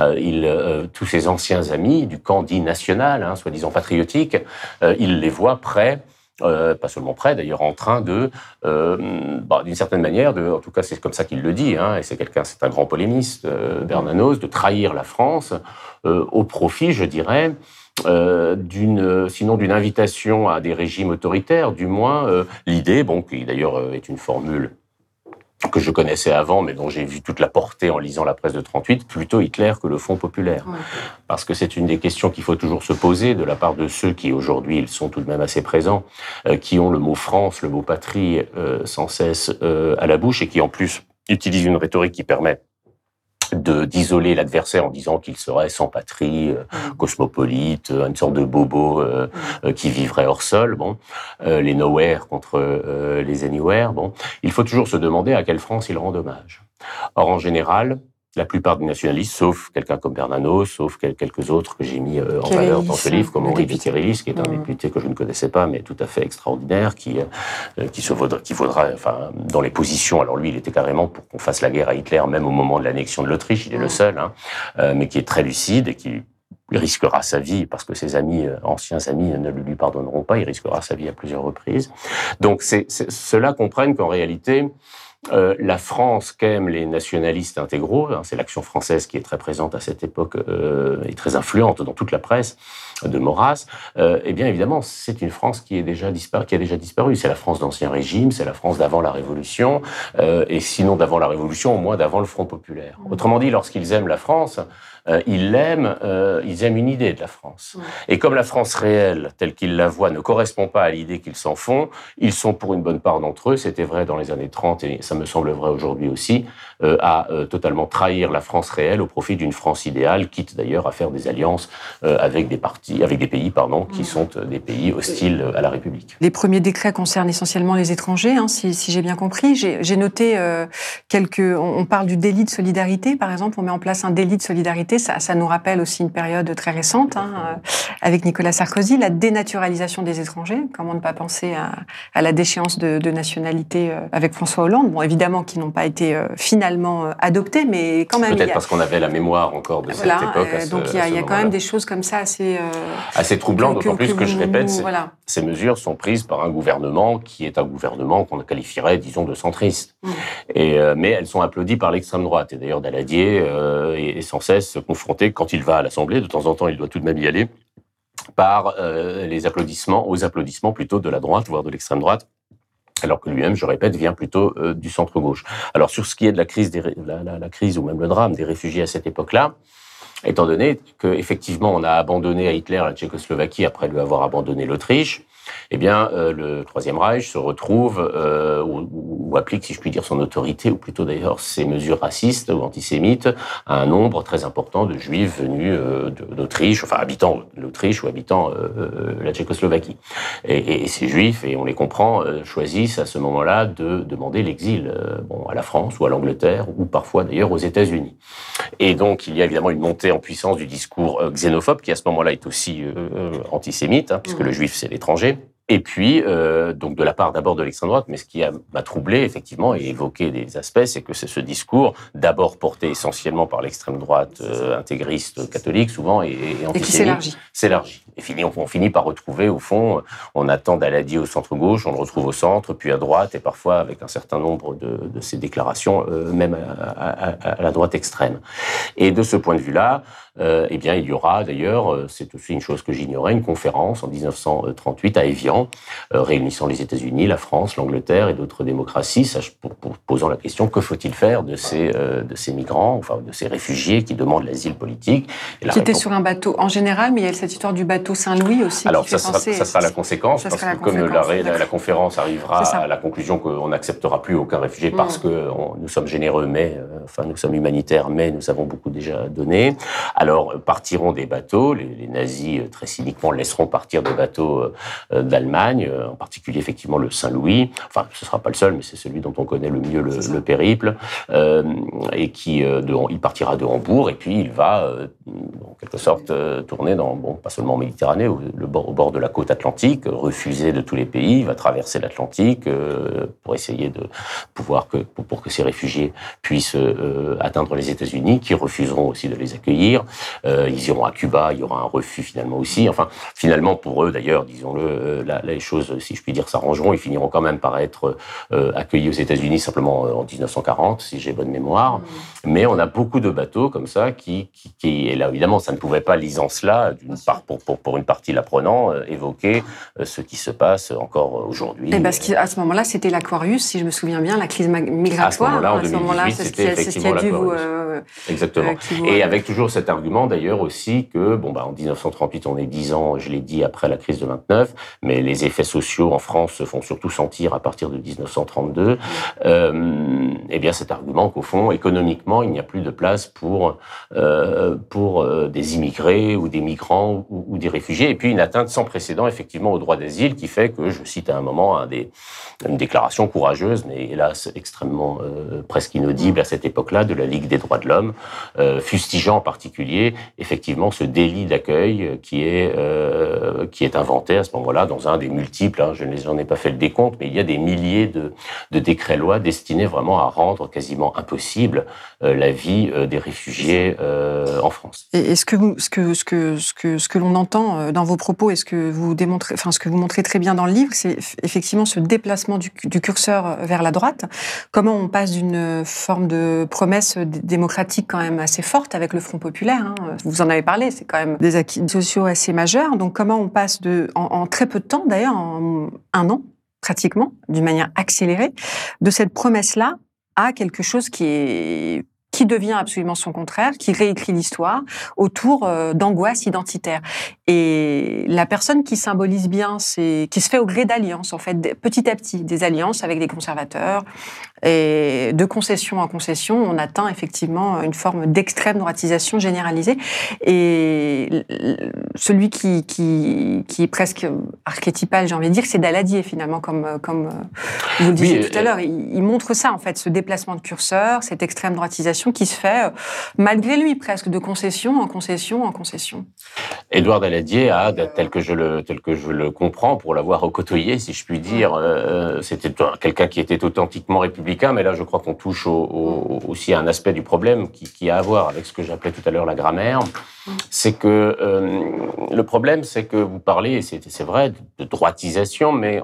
euh, il, euh, tous ses anciens amis du camp dit national, hein, soi-disant patriotique, il les voit prêts euh, pas seulement prêt d'ailleurs, en train de, euh, bah, d'une certaine manière, de, en tout cas c'est comme ça qu'il le dit, hein, et c'est quelqu'un, c'est un grand polémiste, euh, Bernanos, de trahir la France au profit, je dirais, d'une, sinon d'une invitation à des régimes autoritaires, du moins l'idée, bon, qui d'ailleurs est une formule que je connaissais avant, mais dont j'ai vu toute la portée en lisant la presse de 38, plutôt Hitler que le Front populaire. Parce que c'est une des questions qu'il faut toujours se poser de la part de ceux qui, aujourd'hui, ils sont tout de même assez présents, euh, qui ont le mot France, le mot patrie euh, sans cesse euh, à la bouche et qui, en plus, utilisent une rhétorique qui permet d'isoler l'adversaire en disant qu'il serait sans patrie, euh, mm. cosmopolite, euh, une sorte de bobo euh, mm. qui vivrait hors sol. Bon, les nowhere contre les anywhere. Bon, il faut toujours se demander à quelle France il rend hommage. Or, en général, la plupart des nationalistes, sauf quelqu'un comme Bernano, sauf quelques autres que j'ai mis euh, en valeur dans ce livre, comme Henri Viterillis, qui est un mmh. député que je ne connaissais pas, mais tout à fait extraordinaire, qui euh, qui se vaudra, qui vaudra, enfin, dans les positions. Alors lui, il était carrément pour qu'on fasse la guerre à Hitler, même au moment de l'annexion de l'Autriche. Il est le mmh. seul, hein, euh, mais qui est très lucide et qui risquera sa vie parce que ses amis, anciens amis, ne le lui pardonneront pas. Il risquera sa vie à plusieurs reprises. Donc, c'est, ceux-là comprennent qu'en réalité, euh, la France qu'aiment les nationalistes intégraux, hein, c'est l'action française qui est très présente à cette époque euh, et très influente dans toute la presse de Maurras, euh, eh bien évidemment c'est une France qui est déjà qui a déjà disparu. C'est la France d'ancien régime, c'est la France d'avant la Révolution, euh, et sinon d'avant la Révolution, au moins d'avant le Front populaire. Autrement dit, lorsqu'ils aiment la France, ils l'aiment, euh, ils aiment une idée de la France. Et comme la France réelle, telle qu'ils la voient, ne correspond pas à l'idée qu'ils s'en font, ils sont pour une bonne part d'entre eux, c'était vrai dans les années 30 et ça me semble vrai aujourd'hui aussi, euh, à totalement trahir la France réelle au profit d'une France idéale, quitte d'ailleurs à faire des alliances avec des partis, avec des pays, pardon, qui sont des pays hostiles à la République. Les premiers décrets concernent essentiellement les étrangers, hein, si, si j'ai bien compris. J'ai noté quelques. On parle du délit de solidarité, par exemple, on met en place un délit de solidarité ça, nous rappelle aussi une période très récente hein, euh, avec Nicolas Sarkozy, la dénaturalisation des étrangers. Comment ne pas penser à, la déchéance de, nationalité euh, avec François Hollande? Bon, évidemment, qui n'ont pas été euh, finalement adoptés, mais quand même. Peut-être parce qu'on avait la mémoire encore de cette époque. donc il y a, quand même des choses comme ça assez. assez troublantes, d'autant plus que, je répète, ces mesures sont prises par un gouvernement qui est un gouvernement qu'on qualifierait, disons, de centriste. Mm. Et, mais elles sont applaudies par l'extrême droite. Et d'ailleurs, Daladier est sans cesse confronté, quand il va à l'Assemblée, de temps en temps il doit tout de même y aller, par euh, les applaudissements, aux applaudissements plutôt de la droite, voire de l'extrême droite, alors que lui-même, je répète, vient plutôt euh, du centre-gauche. Alors sur ce qui est de la crise, des, la, crise ou même le drame des réfugiés à cette époque-là, étant donné qu'effectivement on a abandonné à Hitler la Tchécoslovaquie après lui avoir abandonné l'Autriche, eh bien, euh, le Troisième Reich se retrouve euh, ou, applique, si je puis dire, son autorité, ou plutôt d'ailleurs ses mesures racistes ou antisémites, à un nombre très important de Juifs venus euh, d'Autriche, enfin habitant l'Autriche ou habitant la Tchécoslovaquie. Et, ces Juifs, et on les comprend, choisissent à ce moment-là de demander l'exil, bon, à la France ou à l'Angleterre, ou parfois d'ailleurs aux États-Unis. Et donc, il y a évidemment une montée en puissance du discours xénophobe, qui à ce moment-là est aussi antisémite, hein, puisque mmh. le Juif c'est l'étranger. Et puis, euh, donc de la part d'abord de l'extrême droite, mais ce qui m'a troublé effectivement et évoqué des aspects, c'est que c'est ce discours, d'abord porté essentiellement par l'extrême droite euh, intégriste catholique, souvent et, et antisémite, s'élargit. S'élargit. Et finit, on, finit par retrouver au fond, on attend Daladi au centre gauche, on le retrouve au centre, puis à droite, et parfois avec un certain nombre de, de ces déclarations, euh, même à, à, à, la droite extrême. Et de ce point de vue-là, euh, eh bien, il y aura d'ailleurs, euh, c'est aussi une chose que j'ignorais, une conférence en 1938 à Evian, euh, réunissant les États-Unis, la France, l'Angleterre et d'autres démocraties, pour, posant la question que faut-il faire de ces, de ces migrants, enfin de ces réfugiés qui demandent l'asile politique. Qui étaient sur un bateau en général, mais il y a cette histoire du bateau Saint-Louis aussi. Alors, ça, sera, ça sera la conséquence, parce que comme la, la, conférence arrivera à la conclusion qu'on n'acceptera plus aucun réfugié mm. parce que nous sommes généreux, mais, enfin, nous sommes humanitaires, mais nous avons beaucoup déjà donné. Alors partiront des bateaux, les, nazis euh, très cyniquement laisseront partir des bateaux euh, euh, d'Allemagne, en particulier effectivement le Saint-Louis. Enfin, ce ne sera pas le seul, mais c'est celui dont on connaît le mieux le, périple. et qui, de, il partira de Hambourg et puis il va, en quelque sorte, tourner dans, bon, pas seulement en Méditerranée, au, le bord, au bord de la côte atlantique, refusé de tous les pays, il va traverser l'Atlantique pour essayer de pouvoir que, pour, pour que ces réfugiés puissent atteindre les États-Unis, qui refuseront aussi de les accueillir. Euh, ils iront à Cuba, il y aura un refus finalement aussi. Enfin, finalement, pour eux, d'ailleurs, disons-le, euh, les choses, si je puis dire, s'arrangeront. Ils finiront quand même par être euh, accueillis aux États-Unis simplement en 1940, si j'ai bonne mémoire. Mmh. Mais on a beaucoup de bateaux comme ça qui, qui, et là, évidemment, ça ne pouvait pas, lisant cela, d'une part, pour, pour, pour, une partie l'apprenant, évoquer ce qui se passe encore aujourd'hui. Et parce qu'à ce moment-là, c'était l'Aquarius, si je me souviens bien, la crise migratoire. À ce moment-là, en 2018, c'était c'est ce qui a dû vous... Exactement. Et avec toujours cet argument d'ailleurs aussi que, bon, bah, en 1938, on est dix ans, je l'ai dit, après la crise de 29, mais les effets sociaux en France se font surtout sentir à partir de 1932. Euh, eh bien, cet argument qu'au fond, économiquement, il n'y a plus de place pour, euh, pour euh, des immigrés ou des migrants ou, des réfugiés. Et puis, une atteinte sans précédent, effectivement, au droit d'asile qui fait que, je cite à un moment une déclaration courageuse, mais hélas extrêmement euh, presque inaudible à cette époque-là, de la Ligue des droits de l'homme, fustigeant en particulier effectivement ce délit d'accueil qui est euh, qui est inventé à ce moment-là dans un des multiples. Hein, je n'en ai pas fait le décompte, mais il y a des milliers de, décrets-lois destinés vraiment à rendre quasiment impossible euh, la vie euh, des réfugiés euh, en France. Et ce que ce que l'on entend dans vos propos et ce que vous démontrez, enfin ce que vous montrez très bien dans le livre, c'est effectivement ce déplacement du curseur vers la droite. Comment on passe d'une forme de promesse démocratique quand même assez forte avec le Front populaire. Hein. Vous en avez parlé, c'est quand même des acquis sociaux assez majeurs. Donc comment on passe en, très peu de temps, d'ailleurs, en un an pratiquement, d'une manière accélérée, de cette promesse-là à quelque chose qui est qui devient absolument son contraire, qui réécrit l'histoire autour euh, d'angoisse identitaire. Et la personne qui symbolise bien, c'est qui se fait au gré d'alliances, en fait, petit à petit, des alliances avec les conservateurs, et de concession en concession, on atteint effectivement une forme d'extrême droitisation généralisée. Et celui qui, qui, qui est presque archétypal, j'ai envie de dire, c'est Daladier finalement, comme, comme vous le disiez tout à l'heure. Il, il, montre ça en fait, ce déplacement de curseur, cette extrême droitisation qui se fait euh, malgré lui presque, de concession en concession en concession. Édouard Daladier a, tel que je le, tel que je le comprends, pour l'avoir côtoyé, si je puis dire, euh, c'était quelqu'un qui était authentiquement républicain mais là, je crois qu'on touche aussi à un aspect du problème qui, qui a à voir avec ce que j'appelais tout à l'heure la grammaire c'est que euh, le problème, c'est que vous parlez, c'est vrai, de droitisation, mais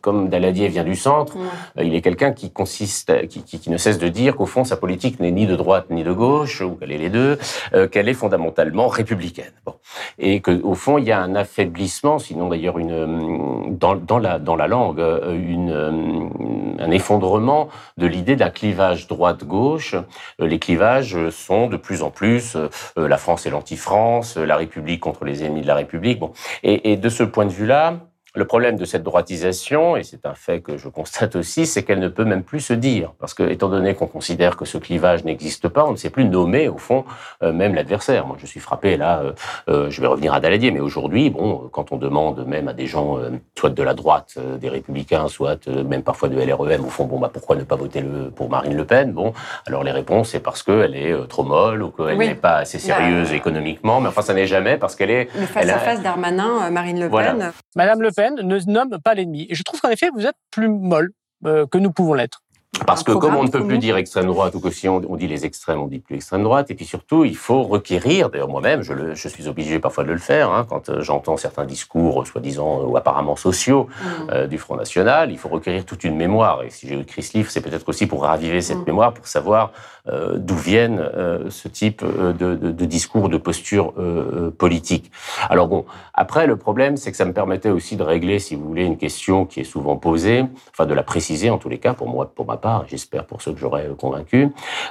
comme Daladier vient du centre, euh, il est quelqu'un qui consiste, qui, qui, ne cesse de dire qu'au fond, sa politique n'est ni de droite ni de gauche, ou qu'elle est les deux, euh, qu'elle est fondamentalement républicaine. Bon. Et qu'au fond, il y a un affaiblissement, sinon d'ailleurs une dans, dans, la dans la langue, une, un effondrement de l'idée d'un clivage droite-gauche. Les clivages sont de plus en plus la France et l'anti France, la République contre les ennemis de la République. Bon. Et, et de ce point de vue-là, le problème de cette droitisation, et c'est un fait que je constate aussi, c'est qu'elle ne peut même plus se dire. Parce que, étant donné qu'on considère que ce clivage n'existe pas, on ne sait plus nommer, au fond, euh, même l'adversaire. Moi, je suis frappé, là, euh, euh, je vais revenir à Daladier, mais aujourd'hui, bon, quand on demande même à des gens, soit de la droite, des Républicains, soit même parfois de LREM, au fond, bon, bah, pourquoi ne pas voter le, pour Marine Le Pen? Bon, alors les réponses, c'est parce qu'elle est trop molle ou qu'elle n'est pas assez sérieuse économiquement, mais enfin, ça n'est jamais parce qu'elle est... Le face-à-face d'Armanin, Marine Le Pen. Madame Le Pen, ne nomme pas l'ennemi. Et je trouve qu'en effet, vous êtes plus molle euh, que nous pouvons l'être. Parce que comme on ne peut plus dire extrême droite, ou que si on, dit les extrêmes, on dit plus extrême droite, et puis surtout, il faut requérir, d'ailleurs moi-même, je, je, suis obligé parfois de le faire, hein, quand euh, j'entends certains discours, soi-disant, ou apparemment sociaux, mm. euh, du Front National, il faut requérir toute une mémoire. Et si j'ai écrit ce livre, c'est peut-être aussi pour raviver cette mm. mémoire, pour savoir euh, d'où viennent euh, ce type de, de, de, discours, de posture euh, politique. Alors bon, après, le problème, c'est que ça me permettait aussi de régler, si vous voulez, une question qui est souvent posée, enfin de la préciser en tous les cas, pour moi, pour ma part, j'espère pour ceux que j'aurais convaincus,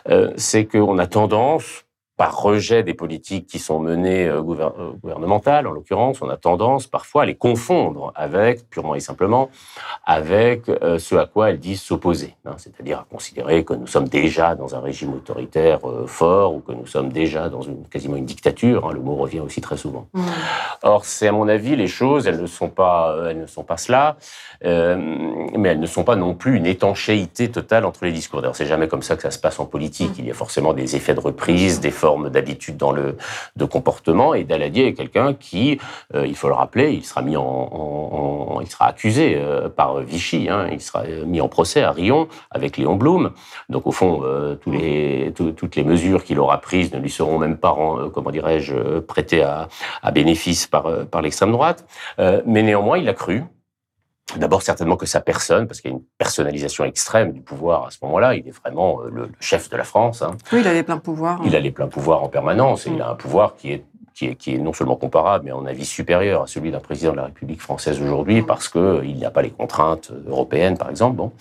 euh, c'est qu'on a tendance, par rejet des politiques qui sont menées euh, euh, gouvernementales, en l'occurrence, on a tendance parfois à les confondre avec, purement et simplement, avec euh, ce à quoi elles disent s'opposer. Hein, C'est-à-dire à considérer que nous sommes déjà dans un régime autoritaire fort ou que nous sommes déjà dans une, quasiment une dictature. Hein, le mot revient aussi très souvent. Mmh. Or, c'est à mon avis, les choses, elles ne sont pas, elles ne sont pas cela, mais elles ne sont pas non plus une étanchéité totale entre les discours. D'ailleurs, c'est jamais comme ça que ça se passe en politique. Mmh. Il y a forcément des effets de reprise, des d'habitude dans le de comportement. Et Daladier est quelqu'un qui, euh, il faut le rappeler, il sera mis en, il sera accusé euh, par Vichy. Hein, il sera mis en procès à Rion avec Léon Blum. Donc au fond, euh, les, toutes les mesures qu'il aura prises ne lui seront même pas, comment dirais-je, prêtées à, à bénéfice par par l'extrême droite. mais néanmoins, il a cru. D'abord, certainement que sa personne, parce qu'il y a une personnalisation extrême du pouvoir à ce moment-là. Il est vraiment euh, le, chef de la France. Hein. Oui, il a les pleins pouvoirs. Il a les pleins pouvoirs en permanence. Et il a un pouvoir qui est qui est, qui est non seulement comparable, mais en avis supérieur à celui d'un président de la République française aujourd'hui, parce qu'il n'y a pas les contraintes européennes, par exemple. Bon.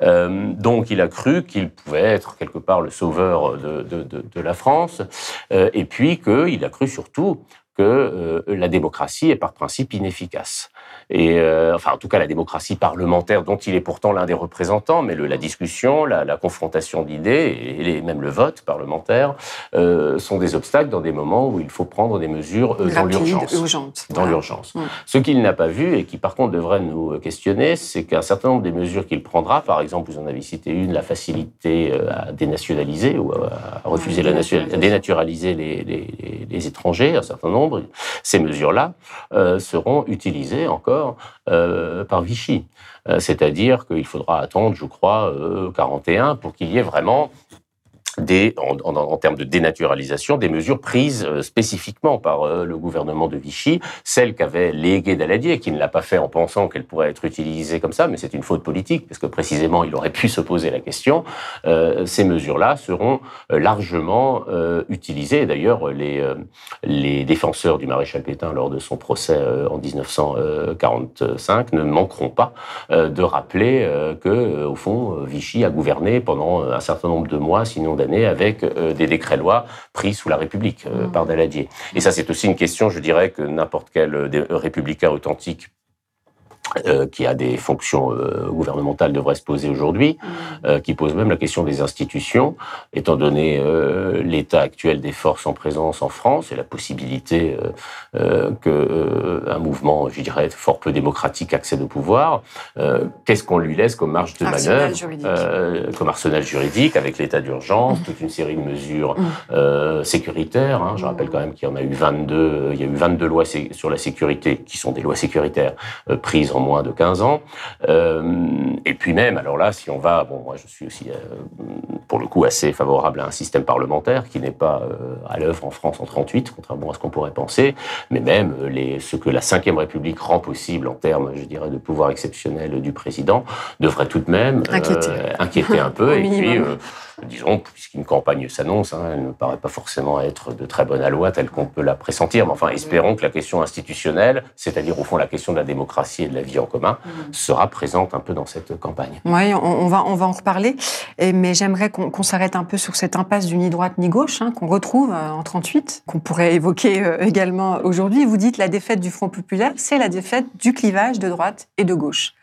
donc il a cru qu'il pouvait être quelque part le sauveur de, de, de, de la France, et puis qu'il a cru surtout que la démocratie est par principe inefficace et euh, enfin en tout cas la démocratie parlementaire dont il est pourtant l'un des représentants, mais le, la discussion, la, la confrontation d'idées et les, même le vote parlementaire euh, sont des obstacles dans des moments où il faut prendre des mesures euh, dans l'urgence. Dans l'urgence. Mm. Ce qu'il n'a pas vu et qui par contre devrait nous questionner, c'est qu'un certain nombre des mesures qu'il prendra, par exemple, vous en avez cité une, la facilité euh, à dénationaliser ou à, refuser la à dénaturaliser les, les, les, étrangers, un certain nombre, ces mesures-là euh, seront utilisées encore euh, par Vichy. Euh, c'est-à-dire qu'il faudra attendre, je crois, 41 euh, pour qu'il y ait vraiment des, en, en, en, termes de dénaturalisation, des mesures prises euh, spécifiquement par euh, le gouvernement de Vichy, celles qu'avait léguées Daladier, qui ne l'a pas fait en pensant qu'elle pourrait être utilisée comme ça, mais c'est une faute politique, parce que précisément il aurait pu se poser la question. Euh, ces mesures-là seront euh, largement utilisées. D'ailleurs, les, les défenseurs du maréchal Pétain, lors de son procès en 1945, ne manqueront pas de rappeler que, au fond, Vichy a gouverné pendant un certain nombre de mois, sinon avec euh, des décrets-lois pris sous la République euh, par Daladier. Et ça, c'est aussi une question, je dirais, que n'importe quel euh, républicain authentique euh, qui a des fonctions euh, gouvernementales devrait se poser aujourd'hui, mmh. euh, qui pose même la question des institutions, étant donné euh, l'état actuel des forces en présence en France et la possibilité que un mouvement, je dirais, fort peu démocratique accède au pouvoir. Qu'est-ce qu'on lui laisse comme marge de manœuvre, comme arsenal juridique, avec l'état d'urgence, mmh. toute une série de mesures mmh. sécuritaires. Hein, je rappelle quand même qu'il y en a eu 22, il y a eu 22 lois sur la sécurité, qui sont des lois sécuritaires prises en moins de 15 ans. Euh, et puis même, alors là, si on va, bon, moi je suis aussi euh, pour le coup assez favorable à un système parlementaire qui n'est pas euh, à l'œuvre en France en 38, contrairement à ce qu'on pourrait penser, mais même les, ce que la Ve République rend possible en termes, je dirais, de pouvoir exceptionnel du président, devrait tout de même inquiéter, inquiéter un peu. et puis, disons, puisqu'une campagne s'annonce, hein, elle ne paraît pas forcément être de très bonne aloi telle qu'on peut la pressentir, mais enfin, espérons que la question institutionnelle, c'est-à-dire au fond la question de la démocratie et de la vie en commun, mm. sera présente un peu dans cette campagne. Oui, on, va, on va en reparler, et, mais j'aimerais qu'on s'arrête un peu sur cette impasse du ni droite ni gauche hein, qu'on retrouve euh, en 38, qu'on pourrait évoquer euh, également aujourd'hui. Vous dites la défaite du Front populaire, c'est la défaite du clivage de droite et de gauche.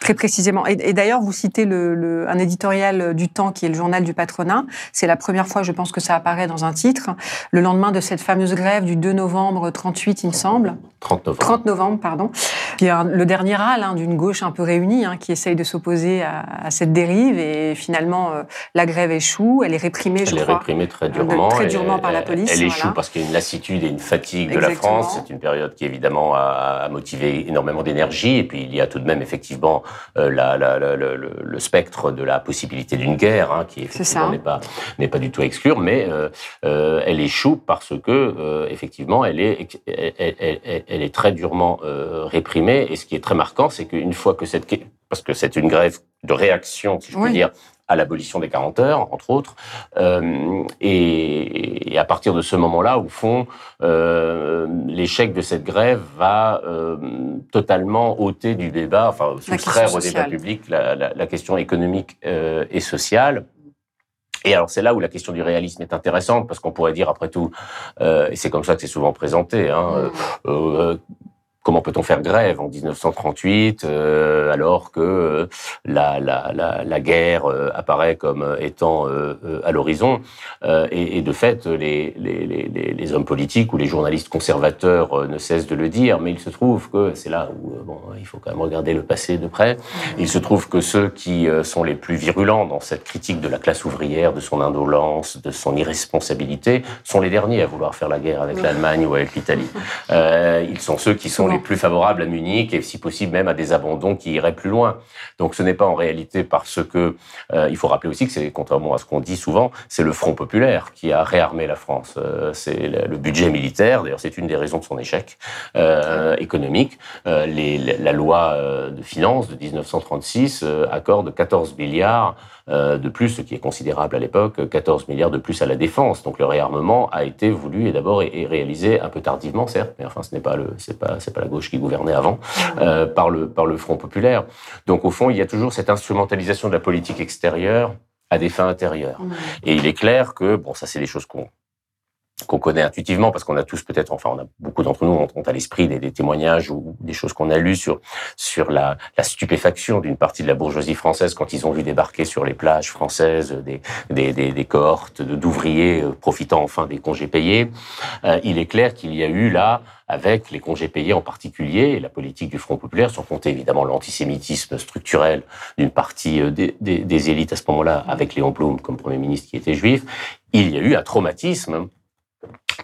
Très précisément. Et, et d'ailleurs, vous citez le, le, un éditorial du Temps qui est le journal du patronat. C'est la première fois, je pense, que ça apparaît dans un titre. Le lendemain de cette fameuse grève du 2 novembre 38, il me semble. 30 novembre. 30 novembre, pardon. Qui est le dernier râle hein, d'une gauche un peu réunie hein, qui essaye de s'opposer à, à, cette dérive. Et finalement, euh, la grève échoue. Elle est réprimée, je elle crois. Elle est réprimée très durement. très durement par la police. Elle, échoue parce qu'il y a une lassitude et une fatigue Exactement. de la France. C'est une période qui, évidemment, a, a motivé énormément d'énergie. Et puis, il y a tout de même, effectivement, euh, la, la le, spectre de la possibilité d'une guerre, hein, qui effectivement n'est pas n'est pas du tout à exclure, mais euh, euh, elle échoue parce que effectivement elle est elle, elle, elle, est très durement réprimée. Et ce qui est très marquant, c'est qu'une fois que cette parce que c'est une grève de réaction, si je oui. peux dire, à l'abolition des 40 heures, entre autres. Euh, et, et, à partir de ce moment-là, au fond, euh, l'échec de cette grève va euh, totalement ôter du débat, enfin soustraire au débat public la, la, la question économique et sociale. Et alors c'est là où la question du réalisme est intéressante parce qu'on pourrait dire après tout, et c'est comme ça que c'est souvent présenté, hein, euh, Comment peut-on faire grève en 1938 euh, alors que euh, la, la, la, la, guerre euh, apparaît comme étant euh, euh, à l'horizon et, et, de fait, les, les, les, les, hommes politiques ou les journalistes conservateurs ne cessent de le dire, mais il se trouve que c'est là où bon, il faut quand même regarder le passé de près. Il se trouve que ceux qui sont les plus virulents dans cette critique de la classe ouvrière, de son indolence, de son irresponsabilité, sont les derniers à vouloir faire la guerre avec l'Allemagne ou avec l'Italie. ils sont ceux qui sont plus favorables à Munich et si possible même à des abandons qui iraient plus loin. Donc ce n'est pas en réalité parce que euh, il faut rappeler aussi que c'est contrairement à ce qu'on dit souvent, c'est le Front populaire qui a réarmé la France. Euh, c'est le budget militaire. D'ailleurs, c'est une des raisons de son échec euh, économique. Euh, les, la loi de finances de 1936 accorde 14 milliards de plus, ce qui est considérable à l'époque, 14 milliards de plus à la défense. Donc le réarmement a été voulu et d'abord et réalisé un peu tardivement, certes, mais enfin ce n'est pas le, c'est pas, c'est pas la gauche qui gouvernait avant, euh, par le par le Front populaire. Donc au fond, il y a toujours cette instrumentalisation de la politique extérieure à des fins intérieures. Et il est clair que bon, ça c'est des choses qu'on qu'on connaît intuitivement parce qu'on a tous peut-être, enfin, on a beaucoup d'entre nous ont, à l'esprit des, témoignages ou des choses qu'on a lues sur sur la, la stupéfaction d'une partie de la bourgeoisie française quand ils ont vu débarquer sur les plages françaises des des, des, des cohortes d'ouvriers euh, profitant enfin des congés payés. Euh, il est clair qu'il y a eu là avec les congés payés en particulier, et la politique du Front populaire, sans compter évidemment l'antisémitisme structurel d'une partie euh, des, des, des, élites à ce moment-là, avec Léon Blum comme Premier ministre qui était juif, il y a eu un traumatisme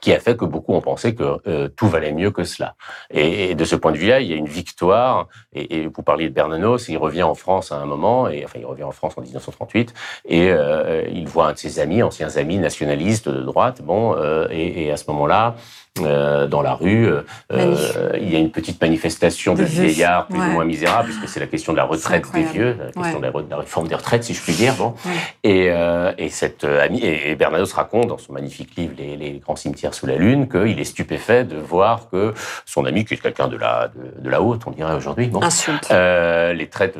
qui a fait que beaucoup ont pensé que euh, tout valait mieux que cela. Et, de ce point de vue-là, il y a une victoire. Et, et vous parliez de Bernanos, il revient en France à un moment, et enfin il revient en France en 1938, et euh, il voit un de ses amis, anciens amis nationalistes de droite, bon, euh, et, et, à ce moment-là, euh, dans la rue. Euh, il y a une petite manifestation de, vieillards plus ou moins misérables, puisque c'est la question de la retraite des vieux, la question de, la, réforme des retraites, si je puis dire. Bon. Et, euh, et cette amie, et Bernanos raconte dans son magnifique livre Les, les, grands cimetières sous la lune qu'il est stupéfait de voir que son ami, qui est quelqu'un de la, de, de, la haute, on dirait aujourd'hui, bon, les traite,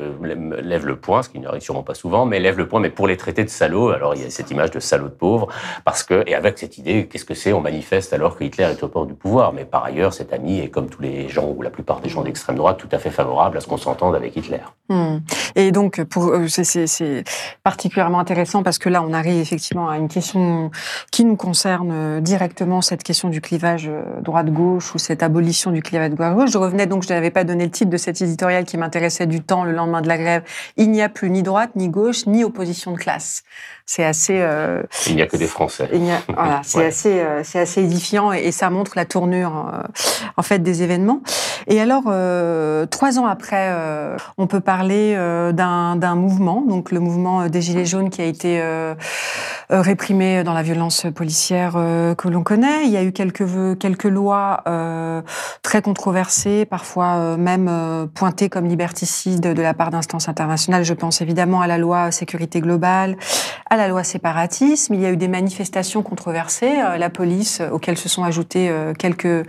lève le poing, ce qui n'arrive sûrement pas souvent, mais lève le poing, mais pour les traiter de salauds, alors il y a cette image de salaud de pauvre, parce que, et avec cette idée, qu'est-ce que c'est, on manifeste alors que Hitler est au du pouvoir. Mais par ailleurs, cet ami est comme tous les gens, ou la plupart des gens d'extrême droite, tout à fait favorable à ce qu'on s'entende avec Hitler. Hmm. Et donc, pour, euh, c'est particulièrement intéressant parce que là, on arrive effectivement à une question qui nous concerne euh, directement, cette question du clivage euh, droite-gauche ou cette abolition du clivage droite-gauche. Je revenais donc, je n'avais pas donné le titre de cet éditorial qui m'intéressait du temps le lendemain de la grève. Il n'y a plus ni droite, ni gauche, ni opposition de classe c'est assez. Euh, il n'y a que des Français. voilà, c'est assez, euh, c'est assez édifiant et, ça montre la tournure euh, en fait des événements. Et alors, trois ans après, on peut parler d'un mouvement, donc le mouvement des Gilets jaunes qui a été réprimé dans la violence policière que l'on connaît. Il y a eu quelques quelques lois très controversées, parfois même pointées comme liberticides de la part d'instances internationales. Je pense évidemment à la loi sécurité globale, à la loi séparatisme. Il y a eu des manifestations controversées, euh, la police, euh, auxquelles se sont ajoutées euh, quelques,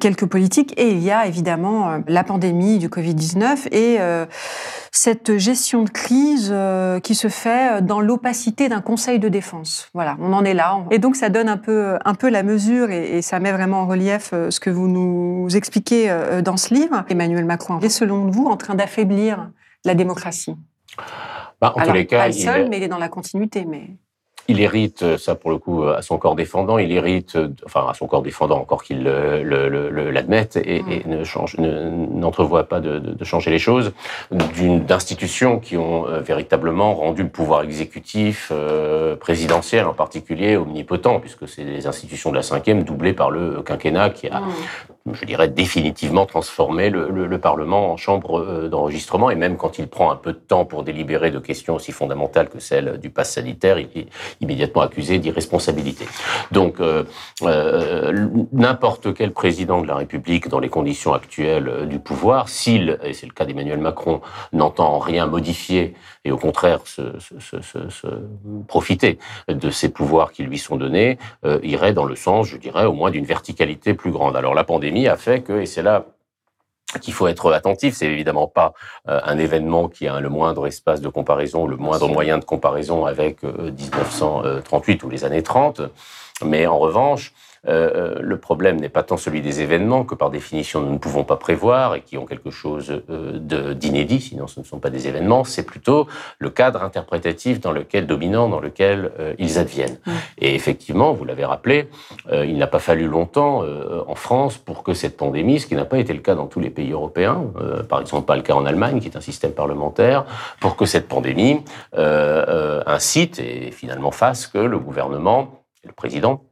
quelques politiques. Et il y a évidemment la pandémie du Covid-19 et cette gestion de crise qui se fait dans l'opacité d'un conseil de défense. Voilà, on en est là. Et donc ça donne un peu, un peu la mesure et, ça met vraiment en relief ce que vous nous expliquez dans ce livre. Emmanuel Macron est selon vous en train d'affaiblir la démocratie? Bah, en tous les cas, pas seul, mais il est dans la continuité. Mais il hérite, ça pour le coup, à son corps défendant, il hérite, enfin à son corps défendant encore qu'il l'admette et, et, ne change, n'entrevoit pas de, de, changer les choses, d'institutions qui ont euh, véritablement rendu le pouvoir exécutif euh, présidentiel en particulier omnipotent, puisque c'est les institutions de la cinquième doublées par le quinquennat qui a, mm. Je dirais, définitivement transformé le, le, le Parlement en chambre euh, d'enregistrement. Et même quand il prend un peu de temps pour délibérer de questions aussi fondamentales que celle du pass sanitaire, il, immédiatement accusé d'irresponsabilité. Donc, euh, euh, n'importe quel président de la République, dans les conditions actuelles du pouvoir, s'il, et c'est le cas d'Emmanuel Macron, n'entend rien modifier et au contraire se, se, se, se, profiter de ces pouvoirs qui lui sont donnés, euh, irait dans le sens, je dirais, au moins d'une verticalité plus grande. Alors la pandémie a fait que, et c'est là qu'il faut être attentif. C'est évidemment pas euh, un événement qui a le moindre espace de comparaison, le moindre moyen de comparaison avec 1938 euh, ou les années 30. Mais en revanche, euh, euh, le problème n'est pas tant celui des événements que par définition nous ne pouvons pas prévoir et qui ont quelque chose euh, d'inédit, sinon ce ne sont pas des événements, c'est plutôt le cadre interprétatif dans lequel, dominant, dans lequel ils adviennent. Et effectivement, vous l'avez rappelé, il n'a pas fallu longtemps en France pour que cette pandémie, ce qui n'a pas été le cas dans tous les pays européens, par exemple pas le cas en Allemagne, qui est un système parlementaire, pour que cette pandémie incite et finalement fasse que le gouvernement, le président,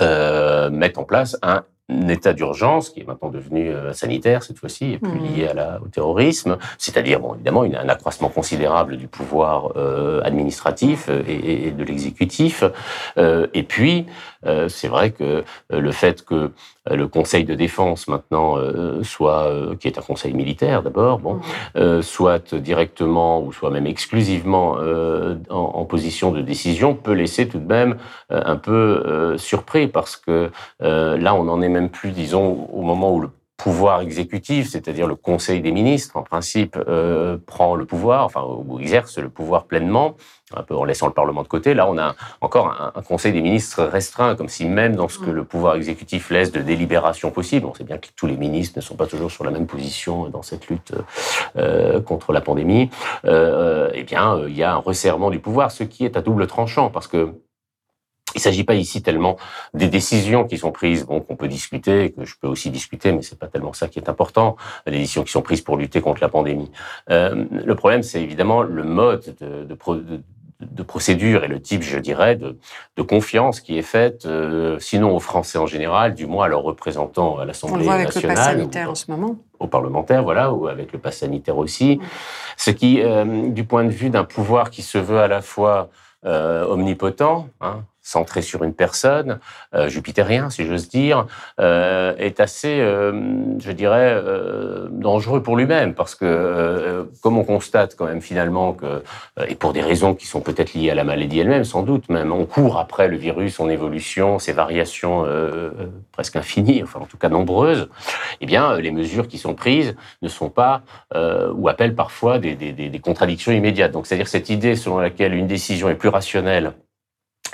euh, mettre en place un état d'urgence, qui est maintenant devenu euh, sanitaire cette fois-ci, et plus mmh. lié à la, au terrorisme, c'est-à-dire, bon, évidemment, une, un accroissement considérable du pouvoir euh, administratif euh, et, et de l'exécutif. Euh, et puis, c'est vrai que le fait que le Conseil de défense maintenant soit, qui est un conseil militaire d'abord, bon, mmh. soit directement ou soit même exclusivement en, en, position de décision, peut laisser tout de même un peu surpris parce que là, on en est même plus, disons, au moment où le pouvoir exécutif, c'est-à-dire le Conseil des ministres, en principe, euh, prend le pouvoir, enfin, ou exerce le pouvoir pleinement, un peu en laissant le Parlement de côté. Là, on a encore un, un Conseil des ministres restreint, comme si même dans ce que le pouvoir exécutif laisse de délibération possible, on sait bien que tous les ministres ne sont pas toujours sur la même position dans cette lutte euh, contre la pandémie, euh, eh bien, il y a un resserrement du pouvoir, ce qui est à double tranchant, parce que il ne s'agit pas ici tellement des décisions qui sont prises, bon, qu'on peut discuter, que je peux aussi discuter, mais c'est pas tellement ça qui est important, les décisions qui sont prises pour lutter contre la pandémie. Euh, le problème, c'est évidemment le mode de, de, de, de, procédure et le type, je dirais, de, de confiance qui est faite, euh, sinon aux Français en général, du moins à leurs représentants à l'Assemblée nationale. avec le pass sanitaire en ce moment. Aux parlementaires, voilà, ou avec le pass sanitaire aussi. Ce qui, euh, du point de vue d'un pouvoir qui se veut à la fois euh, omnipotent, hein, centré sur une personne, euh, jupitérien si j'ose dire, euh, est assez, euh, je dirais, euh, dangereux pour lui-même parce que, euh, comme on constate quand même finalement que, et pour des raisons qui sont peut-être liées à la maladie elle-même, sans doute même, on court après le virus, son évolution, ses variations presque infinies, enfin en tout cas nombreuses. Eh bien, les mesures qui sont prises ne sont pas ou appellent parfois des, des, des contradictions immédiates. Donc, c'est-à-dire cette idée selon laquelle une décision est plus rationnelle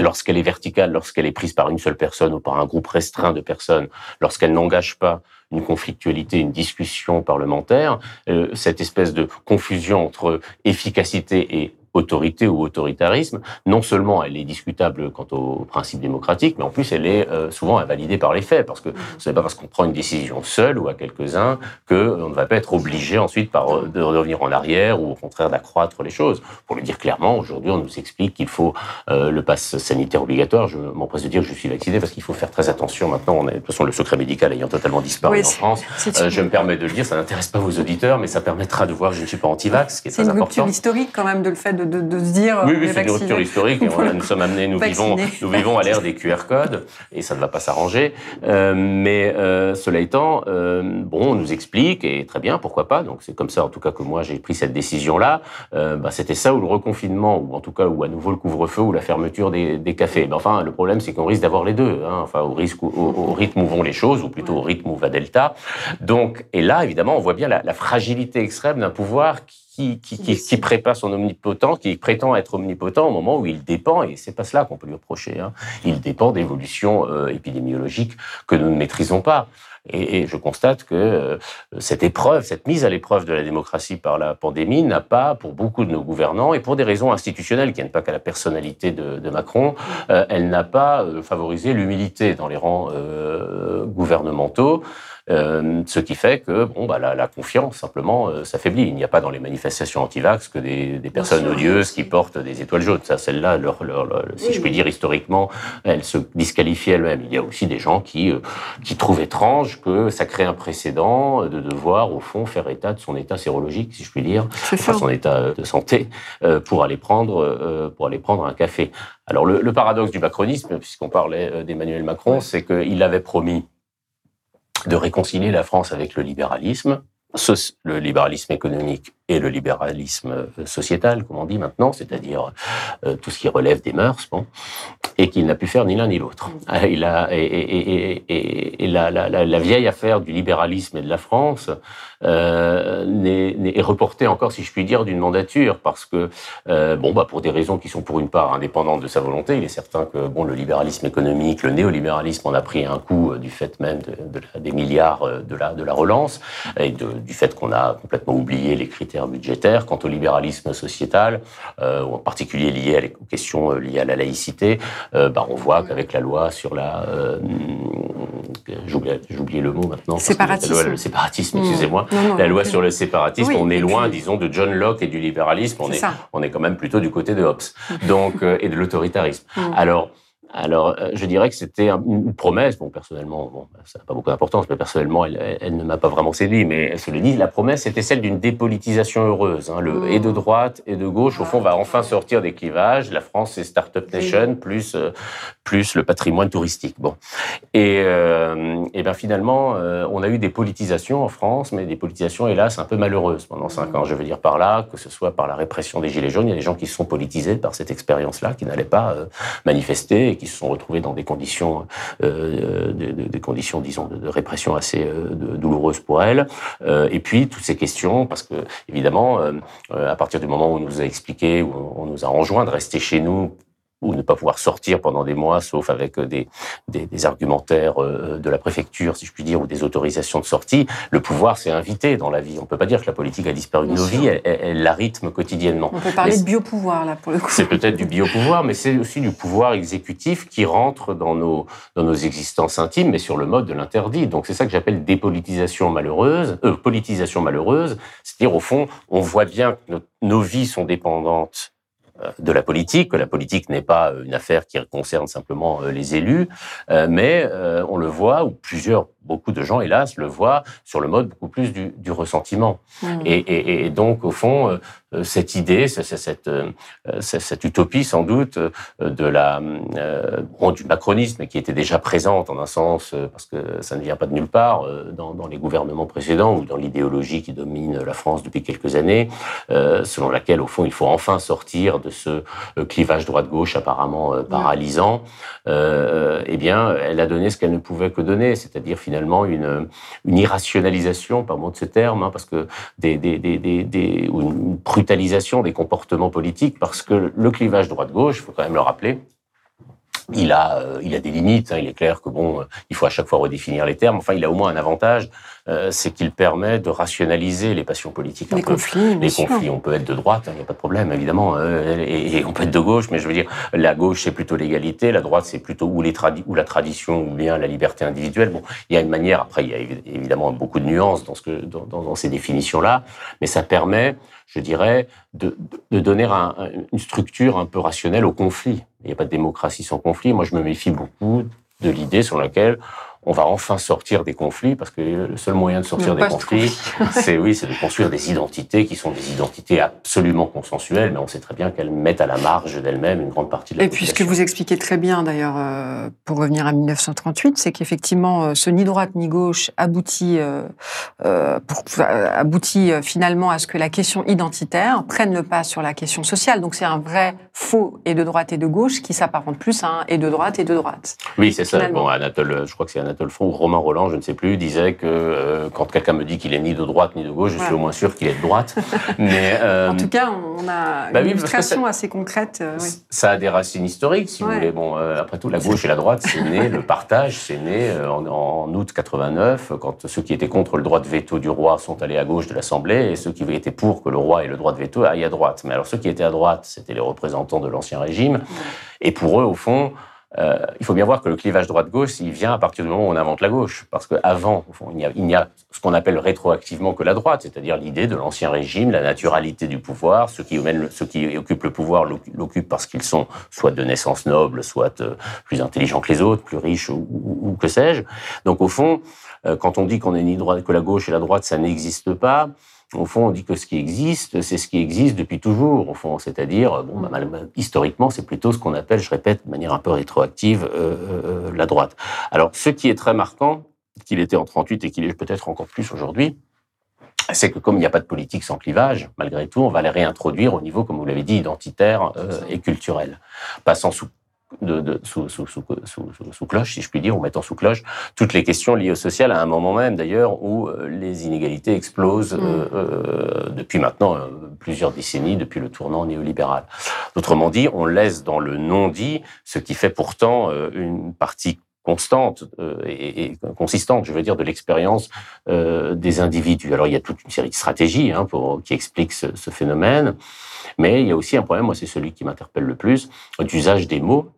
lorsqu'elle est verticale, lorsqu'elle est prise par une seule personne ou par un groupe restreint de personnes, lorsqu'elle n'engage pas une conflictualité, une discussion parlementaire, euh, cette espèce de confusion entre efficacité et autorité ou autoritarisme, non seulement elle est discutable quant au principe démocratique, mais en plus elle est euh, souvent invalidée par les faits, parce que ce n'est pas parce qu'on prend une décision seule ou à quelques-uns qu'on ne va pas être obligé ensuite par, de revenir en arrière ou au contraire d'accroître les choses. Pour le dire clairement, aujourd'hui on nous explique qu'il faut euh, le pass sanitaire obligatoire. Je m'empresse de dire que je suis vacciné parce qu'il faut faire très attention maintenant. On de toute façon, le secret médical ayant totalement disparu en France, euh, je me permets de le dire, ça n'intéresse pas vos auditeurs, mais ça permettra de voir que je ne suis pas anti-vax, ce qui est, très important. C'est une rupture historique quand même de le fait de de, se dire. Oui, oui, c'est une rupture historique. nous sommes amenés, nous vivons, nous vivons à l'ère des QR codes et ça ne va pas s'arranger. Euh, mais euh, cela étant, euh, bon, on nous explique et très bien, pourquoi pas. Donc c'est comme ça, en tout cas, que moi j'ai pris cette décision-là. Euh, bah, C'était ça ou le reconfinement, ou en tout cas, ou à nouveau le couvre-feu ou la fermeture des, des cafés. Mais enfin, le problème, c'est qu'on risque d'avoir les deux. Hein. Enfin, au risque, au, au, rythme où vont les choses, ou plutôt au rythme où va Delta. Donc, et là, évidemment, on voit bien la, la fragilité extrême d'un pouvoir qui qui, qui, qui, qui, prépare son omnipotent, qui prétend être omnipotent au moment où il dépend, et c'est pas cela qu'on peut lui reprocher, hein, il dépend d'évolutions euh, épidémiologiques que nous ne maîtrisons pas. Et, et je constate que euh, cette épreuve, cette mise à l'épreuve de la démocratie par la pandémie n'a pas, pour beaucoup de nos gouvernants, et pour des raisons institutionnelles qui n'aiment pas qu'à la personnalité de, de Macron, euh, elle n'a pas euh, favorisé l'humilité dans les rangs gouvernementaux. Euh, ce qui fait que bon, bah, la, la confiance simplement euh, s'affaiblit. Il n'y a pas dans les manifestations anti-vax que des, des personnes odieuses qui portent des étoiles jaunes. Ça, celle-là, leur, leur, leur, si je puis dire historiquement, elles se disqualifient elles-mêmes. Il y a aussi des gens qui euh, qui trouvent étrange que ça crée un précédent de devoir au fond faire état de son état sérologique, si je puis dire, enfin, son état de santé, euh, pour aller prendre euh, pour aller prendre un café. Alors le, le paradoxe du macronisme, puisqu'on parlait d'Emmanuel Macron, c'est qu'il avait promis de réconcilier la France avec le libéralisme, le libéralisme économique et le libéralisme euh, sociétal, comme on dit maintenant, c'est-à-dire euh, tout ce qui relève des mœurs, bon, et qu'il n'a pu faire ni l'un ni l'autre. Mm. Il a et, et, et, et la, la, la, vieille affaire du libéralisme et de la France euh, est, est, reportée encore, si je puis dire, d'une mandature, parce que euh, bon, bah pour des raisons qui sont pour une part indépendantes de sa volonté, il est certain que bon, le libéralisme économique, le néolibéralisme en a pris un coup euh, du fait même de, de des milliards euh, de la de la relance et de, du fait qu'on a complètement oublié les critères budgétaire. Quant au libéralisme sociétal, euh, en particulier lié aux questions euh, liées à la laïcité, euh, bah, on voit qu'avec la loi sur la... Euh, oublié le mot maintenant. Séparatisme. le séparatisme, excusez-moi. La loi sur le séparatisme, on est loin, disons, de John Locke et du libéralisme. On est, est on est quand même plutôt du côté de Hobbes donc, et de l'autoritarisme. Alors, alors, euh, je dirais que c'était une promesse. Bon, personnellement, bon, ça n'a pas beaucoup d'importance, mais personnellement, elle, ne m'a pas vraiment séduit. Mais le dit, la promesse, c'était celle d'une dépolitisation heureuse. Hein. le et de droite et de gauche, au fond, va enfin sortir des clivages. La France, c'est Startup Nation, plus, euh, plus le patrimoine touristique. Bon. Et, euh, et ben finalement, on a eu des politisations en France, mais des politisations, hélas, un peu malheureuses pendant cinq ans. Je veux dire par là, que ce soit par la répression des Gilets jaunes, il y a des gens qui se sont politisés par cette expérience-là, qui n'allaient pas manifester qui se sont retrouvés dans des conditions, euh, des, conditions, disons, de, répression assez euh, douloureuses pour elles. Euh, et puis toutes ces questions, parce que évidemment, à partir du moment où on nous a expliqué, où on nous a enjoint de rester chez nous ou ne pas pouvoir sortir pendant des mois, sauf avec euh, des, des, des, argumentaires euh, de la préfecture, si je puis dire, ou des autorisations de sortie. Le pouvoir s'est invité dans la vie. On ne peut pas dire que la politique a disparu de nos vies, elle, la rythme quotidiennement. On peut parler de biopouvoir, là, pour le coup. C'est peut-être du biopouvoir, mais c'est aussi du pouvoir exécutif qui rentre dans nos, dans nos existences intimes, mais sur le mode de l'interdit. Donc c'est ça que j'appelle dépolitisation malheureuse, euh, politisation malheureuse. C'est-à-dire, au fond, on voit bien que nos vies sont dépendantes euh, de la politique, que la politique n'est pas une affaire qui concerne simplement euh, les élus, euh, mais on le voit, ou plusieurs, beaucoup de gens, hélas, le voient sur le mode beaucoup plus du, du ressentiment. Mmh. Et, et, donc, au fond, cette idée, cette, cette, utopie sans doute de la bon, du macronisme qui était déjà présente en un sens parce que ça ne vient pas de nulle part dans, dans les gouvernements précédents ou dans l'idéologie qui domine la France depuis quelques années, selon laquelle au fond il faut enfin sortir de ce euh, clivage droite-gauche apparemment euh, paralysant, euh, eh bien, elle a donné ce qu'elle ne pouvait que donner, c'est-à-dire finalement une, une irrationalisation, par mot de ce terme, hein, parce que des, ou une brutalisation des comportements politiques, parce que le clivage droite-gauche, il faut quand même le rappeler, il a, il a des limites. Hein. Il est clair que bon, il faut à chaque fois redéfinir les termes. Enfin, il a au moins un avantage, euh, c'est qu'il permet de rationaliser les passions politiques. Les conflits, Les conflits, on peut être de droite, il hein, n'y a pas de problème, évidemment, euh, et, on peut être de gauche, mais je veux dire, la gauche, c'est plutôt l'égalité, la droite, c'est plutôt ou, les ou la tradition, ou bien la liberté individuelle. Bon, il y a une manière, après, il y a évidemment beaucoup de nuances dans, ce que, dans, dans ces définitions-là, mais ça permet, je dirais, de, de donner un, une structure un peu rationnelle au conflit. Il n'y a pas de démocratie sans conflit. Moi, je me méfie beaucoup de l'idée sur laquelle on va enfin sortir des conflits, parce que le seul moyen de sortir des conflits, c'est oui, c'est de construire des identités qui sont des identités absolument consensuelles, mais on sait très bien qu'elles mettent à la marge d'elles-mêmes une grande partie de la Et puis ce que vous expliquez très bien d'ailleurs, euh, pour revenir à 1938, c'est qu'effectivement, euh, ce ni droite ni gauche aboutit, euh, pour, aboutit finalement à ce que la question identitaire prenne le pas sur la question sociale. Donc c'est un vrai faux et de droite et de gauche qui s'apparente plus à un et de droite et de droite. Oui, c'est ça. Bon, Anatole, je crois que c'est Anatole ou Romain Roland, je ne sais plus, disait que euh, quand quelqu'un me dit qu'il est ni de droite ni de gauche, je suis au moins sûr qu'il est de droite. Mais, euh, en tout cas, on a bah une illustration assez concrète. Euh, ça a des racines historiques, si vous voulez. Bon, après tout, la gauche et la droite, c'est né, le partage, c'est né en, août 89, quand ceux qui étaient contre le droit de veto du roi sont allés à gauche de l'Assemblée, et ceux qui étaient pour que le roi ait le droit de veto aillent à droite. Mais alors ceux qui étaient à droite, c'était les représentants de l'Ancien Régime, et pour eux, au fond, euh, il faut bien voir que le clivage droite-gauche, il vient à partir du moment où on invente la gauche. Parce qu'avant, il n'y a, ce qu'on appelle rétroactivement que la droite, c'est-à-dire l'idée de l'ancien régime, la naturalité du pouvoir. Ceux qui, ceux qui occupent le pouvoir l'occupent parce qu'ils sont soit de naissance noble, soit euh, plus intelligents que les autres, plus riches ou, que sais-je. Donc au fond, euh, quand on dit qu'on est ni droite que la gauche et la droite, ça n'existe pas. Au fond, on dit que ce qui existe, c'est ce qui existe depuis toujours, au fond. C'est-à-dire, bon, bah, historiquement, c'est plutôt ce qu'on appelle, je répète, de manière un peu rétroactive, euh, euh, la droite. Alors, ce qui est très marquant, qu'il était en 38 et qu'il est peut-être encore plus aujourd'hui, c'est que comme il n'y a pas de politique sans clivage, malgré tout, on va les réintroduire au niveau, comme vous l'avez dit, identitaire euh, et culturel, passant sous de, de, sous, sous, sous, sous, cloche, si je puis dire, ou mettant sous cloche toutes les questions liées au social à un moment même d'ailleurs où euh, les inégalités explosent mm. euh, euh, depuis maintenant plusieurs décennies, depuis le tournant néolibéral. Autrement dit, on laisse dans le non-dit ce qui fait pourtant une partie constante et, et, consistante, je veux dire, de l'expérience des individus. Alors il y a toute une série de stratégies hein, pour, qui expliquent ce, ce phénomène, mais il y a aussi un problème, moi c'est celui qui m'interpelle le plus, d'usage des mots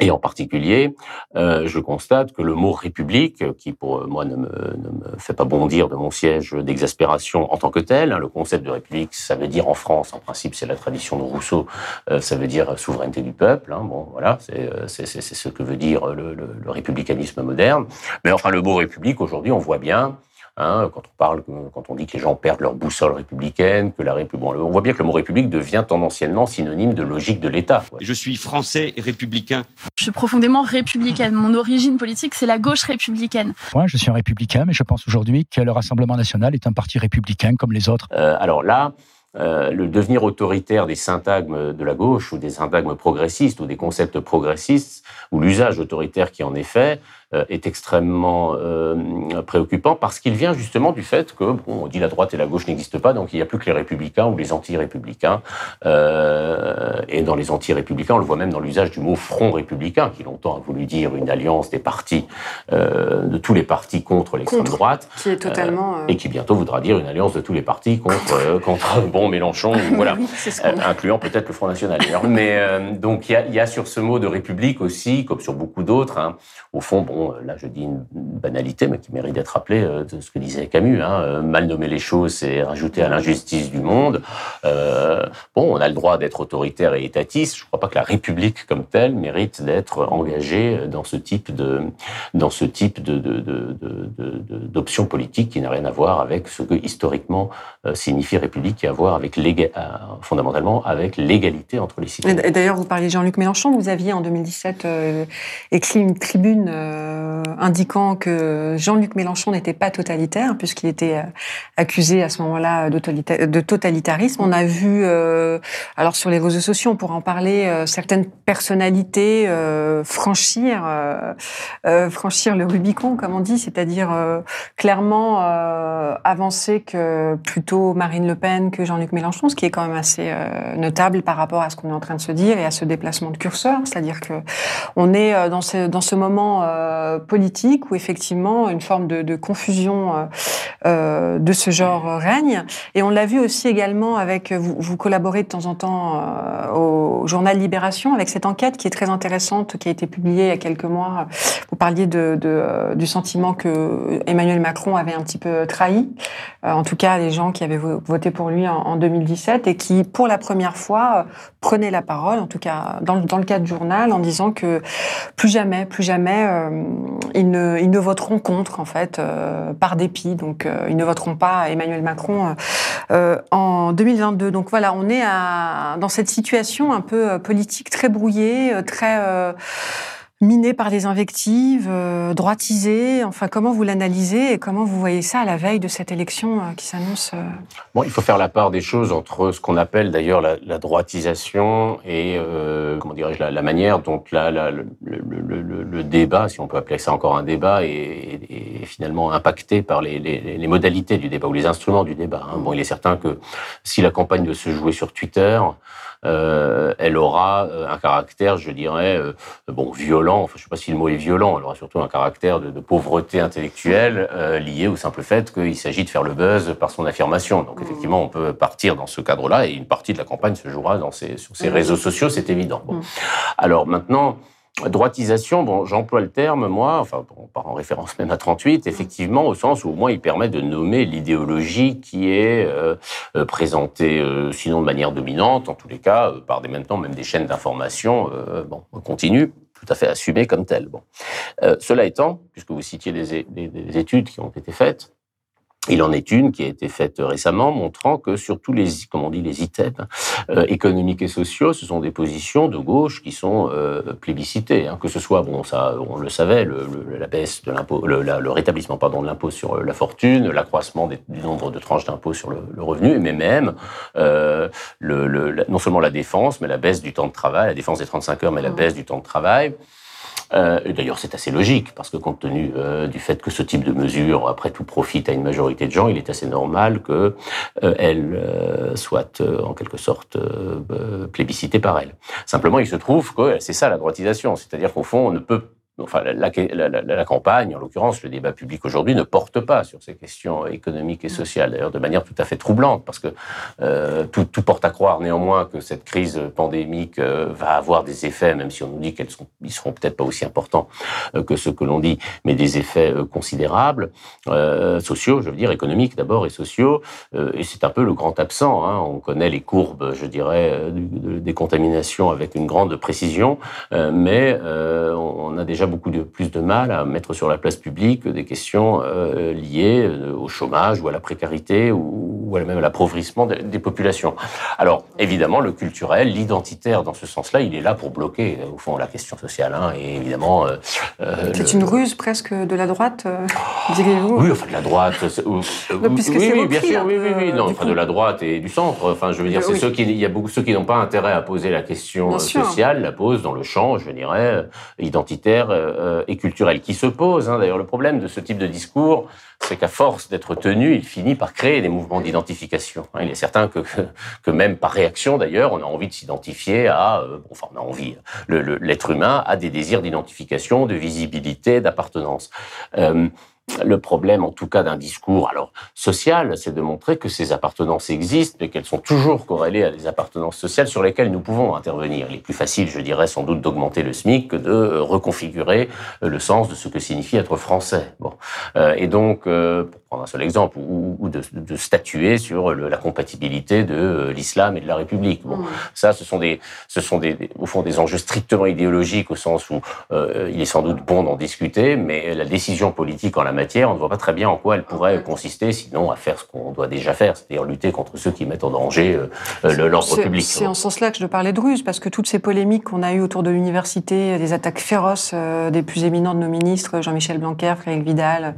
Et en particulier, euh, je constate que le mot République, qui pour moi ne me, ne me fait pas bondir de mon siège d'exaspération en tant que tel, hein, le concept de République, ça veut dire en France, en principe, c'est la tradition de Rousseau, euh, ça veut dire souveraineté du peuple. Hein, bon, voilà, euh, c'est ce que veut dire le, le, le républicanisme moderne. Mais enfin, le mot République aujourd'hui, on voit bien Hein, quand on parle, quand on dit que les gens perdent leur boussole républicaine, que la République, on voit bien que le mot République devient tendanciellement synonyme de logique de l'État. Je suis français et républicain. Je suis profondément républicaine. Mon origine politique, c'est la gauche républicaine. Moi, je suis un républicain, mais je pense aujourd'hui que le Rassemblement national est un parti républicain comme les autres. Euh, alors là, euh, le devenir autoritaire des syntagmes de la gauche ou des syntagmes progressistes ou des concepts progressistes ou l'usage autoritaire qui en est fait est extrêmement euh, préoccupant parce qu'il vient justement du fait que, bon, on dit la droite et la gauche n'existent pas, donc il n'y a plus que les républicains ou les anti-républicains. Euh, et dans les anti-républicains, on le voit même dans l'usage du mot front républicain, qui longtemps a voulu dire une alliance des partis, euh, de tous les partis contre l'extrême droite. Qui est totalement. et qui bientôt voudra dire une alliance de tous les partis contre, contre bon Mélenchon, voilà, incluant peut-être le Front National. Mais donc il y a, y a, sur ce mot de république aussi, comme sur beaucoup d'autres, hein, au fond, bon, là je dis une banalité, mais qui mérite d'être rappelée, euh, de ce que disait Camus. Hein, euh, mal nommer les choses, c'est rajouter à l'injustice du monde. Euh, bon, on a le droit d'être autoritaire et étatiste. Je ne crois pas que la République comme telle mérite d'être engagée dans ce type de dans ce type de, d'option politique qui n'a rien à voir avec ce que historiquement signifie République, a à voir avec fondamentalement avec l'égalité entre les citoyens. Et d'ailleurs, vous parliez de Jean-Luc Mélenchon. Vous aviez en 2017 écrit une tribune euh, indiquant que Jean-Luc Mélenchon n'était pas totalitaire, puisqu'il était euh, accusé à ce moment-là de totalitarisme. On a vu, euh, alors sur les réseaux sociaux, on pourra en parler, certaines personnalités franchir, franchir le Rubicon, comme on dit, c'est-à-dire clairement avancer que plutôt Marine Le Pen que Jean-Luc Mélenchon, ce qui est quand même assez notable par rapport à ce qu'on est en train de se dire et à ce déplacement de curseur, c'est-à-dire que on est dans ce dans ce moment euh, politique où effectivement une forme de, de confusion euh, euh, de ce genre règne. Et on l'a vu aussi également avec, vous, vous, collaborez de temps en temps au journal Libération avec cette enquête qui est très intéressante, qui a été publiée il y a quelques mois. Vous parliez de, de du sentiment que Emmanuel Macron avait un petit peu trahi, en tout cas les gens qui avaient voté pour lui en, en 2017 et qui, pour la première fois, prenaient la parole, en tout cas dans, dans le cadre du journal, en disant que plus jamais, plus jamais, ils, ne, ils ne voteront contre, en fait, euh, par dépit. Donc, euh, ils ne voteront pas Emmanuel Macron euh, en 2022. Donc voilà, on est dans cette situation un peu politique très brouillée, très miné par des invectives, euh, droitisé. Enfin, comment vous l'analysez et comment vous voyez ça à la veille de cette élection euh, qui s'annonce euh Bon, il faut faire la part des choses entre ce qu'on appelle d'ailleurs la, la, droitisation et euh, comment dirais-je la, la, manière dont la, le, le, le, débat, si on peut appeler ça encore un débat, est, est finalement impacté par les, les, les, modalités du débat ou les instruments du débat. Hein. Bon, il est certain que si la campagne doit se jouer sur Twitter, euh, elle aura un caractère, je dirais, bon, violent enfin, je ne sais pas si le mot est violent, elle aura surtout un caractère de, de pauvreté intellectuelle euh, lié au simple fait qu'il s'agit de faire le buzz par son affirmation. Donc mmh. effectivement, on peut partir dans ce cadre-là et une partie de la campagne se jouera dans ces, sur ces mmh. réseaux sociaux, c'est évident. Bon. Mmh. Alors maintenant, Droitisation, bon, j'emploie le terme, moi, enfin, bon, par en référence même à 38, effectivement, au sens où au moins il permet de nommer l'idéologie qui est euh, euh présentée, euh, sinon de manière dominante, en tous les cas, euh, par des maintenant même des chaînes d'information, euh, bon, continue, tout à fait assumé comme tel. Bon. Euh, cela étant, puisque vous citiez des, des, des, études qui ont été faites, il en est une qui a été faite récemment, montrant que sur tous les, comment on dit, les items euh, économiques et sociaux, ce sont des positions de gauche qui sont euh, plébiscitées. Hein, que ce soit, bon, ça, on le savait, le, le, la baisse de l'impôt, le, le, rétablissement, pardon, de l'impôt sur la fortune, l'accroissement du nombre de tranches d'impôt sur le, revenu, mais même euh, le, non seulement la défense, mais la baisse du temps de travail, la défense des 35 heures, mais la mmh. baisse du temps de travail. Euh, D'ailleurs, c'est assez logique, parce que compte tenu euh, du fait que ce type de mesure, après tout, profite à une majorité de gens, il est assez normal qu'elle euh, soit euh, en quelque sorte plébiscitée par elle. Simplement, il se trouve que c'est ça la droitisation, c'est-à-dire qu'au fond, on ne peut enfin, la, la, campagne, en l'occurrence, le débat public aujourd'hui ne porte pas sur ces questions économiques et sociales, d'ailleurs de manière tout à fait troublante, parce que euh, tout, tout, porte à croire néanmoins que cette crise pandémique euh, va avoir des effets, même si on nous dit qu'elles sont, ils seront peut-être pas aussi importants euh, que ce que l'on dit, mais des effets considérables, sociaux, je veux dire, économiques d'abord et sociaux, et c'est un peu le grand absent. Hein. On connaît les courbes, je dirais, des contaminations avec une grande précision, mais on a déjà beaucoup de, plus de mal à mettre sur la place publique des questions euh, liées euh, au chômage ou à la précarité ou, ou même à l'appauvrissement des, populations. Alors, évidemment, le culturel, l'identitaire, dans ce sens-là, il est là pour bloquer, au fond, la question sociale. Hein, et évidemment... Euh, c'est une ruse presque de la droite, diriez-vous? Oui, enfin, de la droite... oui, oui, bien sûr, oui, oui, oui. Non, enfin, de la droite et du centre. Enfin, je veux dire, c'est ceux qui... Il y a beaucoup ceux qui n'ont pas intérêt à poser la question sociale, la posent dans le champ, je dirais, identitaire euh, et culturel qui se pose. Hein. D'ailleurs, le problème de ce type de discours, c'est qu'à force d'être tenu, il finit par créer des mouvements d'identification. Hein. Il est certain que, même par réaction, d'ailleurs, on a envie de s'identifier à, euh, enfin, on a envie, l'être humain a des désirs d'identification, de visibilité, d'appartenance. Euh, le problème, en tout cas, d'un discours alors social, c'est de montrer que ces appartenances existent, mais qu'elles sont toujours corrélées à des appartenances sociales sur lesquelles nous pouvons intervenir. Il est plus facile, je dirais, sans doute d'augmenter le SMIC que de reconfigurer le sens de ce que signifie être français. Bon, euh, et donc, euh, prendre un seul exemple, ou, de, de, statuer sur la compatibilité de euh, l'islam et de la République. Bon, mmh. ça, ce sont des, ce sont des, au fond des enjeux strictement idéologiques au sens où euh, il est sans doute bon d'en discuter, mais la décision politique en la matière, on ne voit pas très bien en quoi elle pourrait consister, sinon à faire ce qu'on doit déjà faire, c'est-à-dire lutter contre ceux qui mettent en danger euh, l'ordre public. C'est en ce sens-là que je parlais de ruse, parce que toutes ces polémiques qu'on a eues autour de l'université, des attaques féroces des plus éminents de nos ministres, Jean-Michel Blanquer, Frédéric Vidal,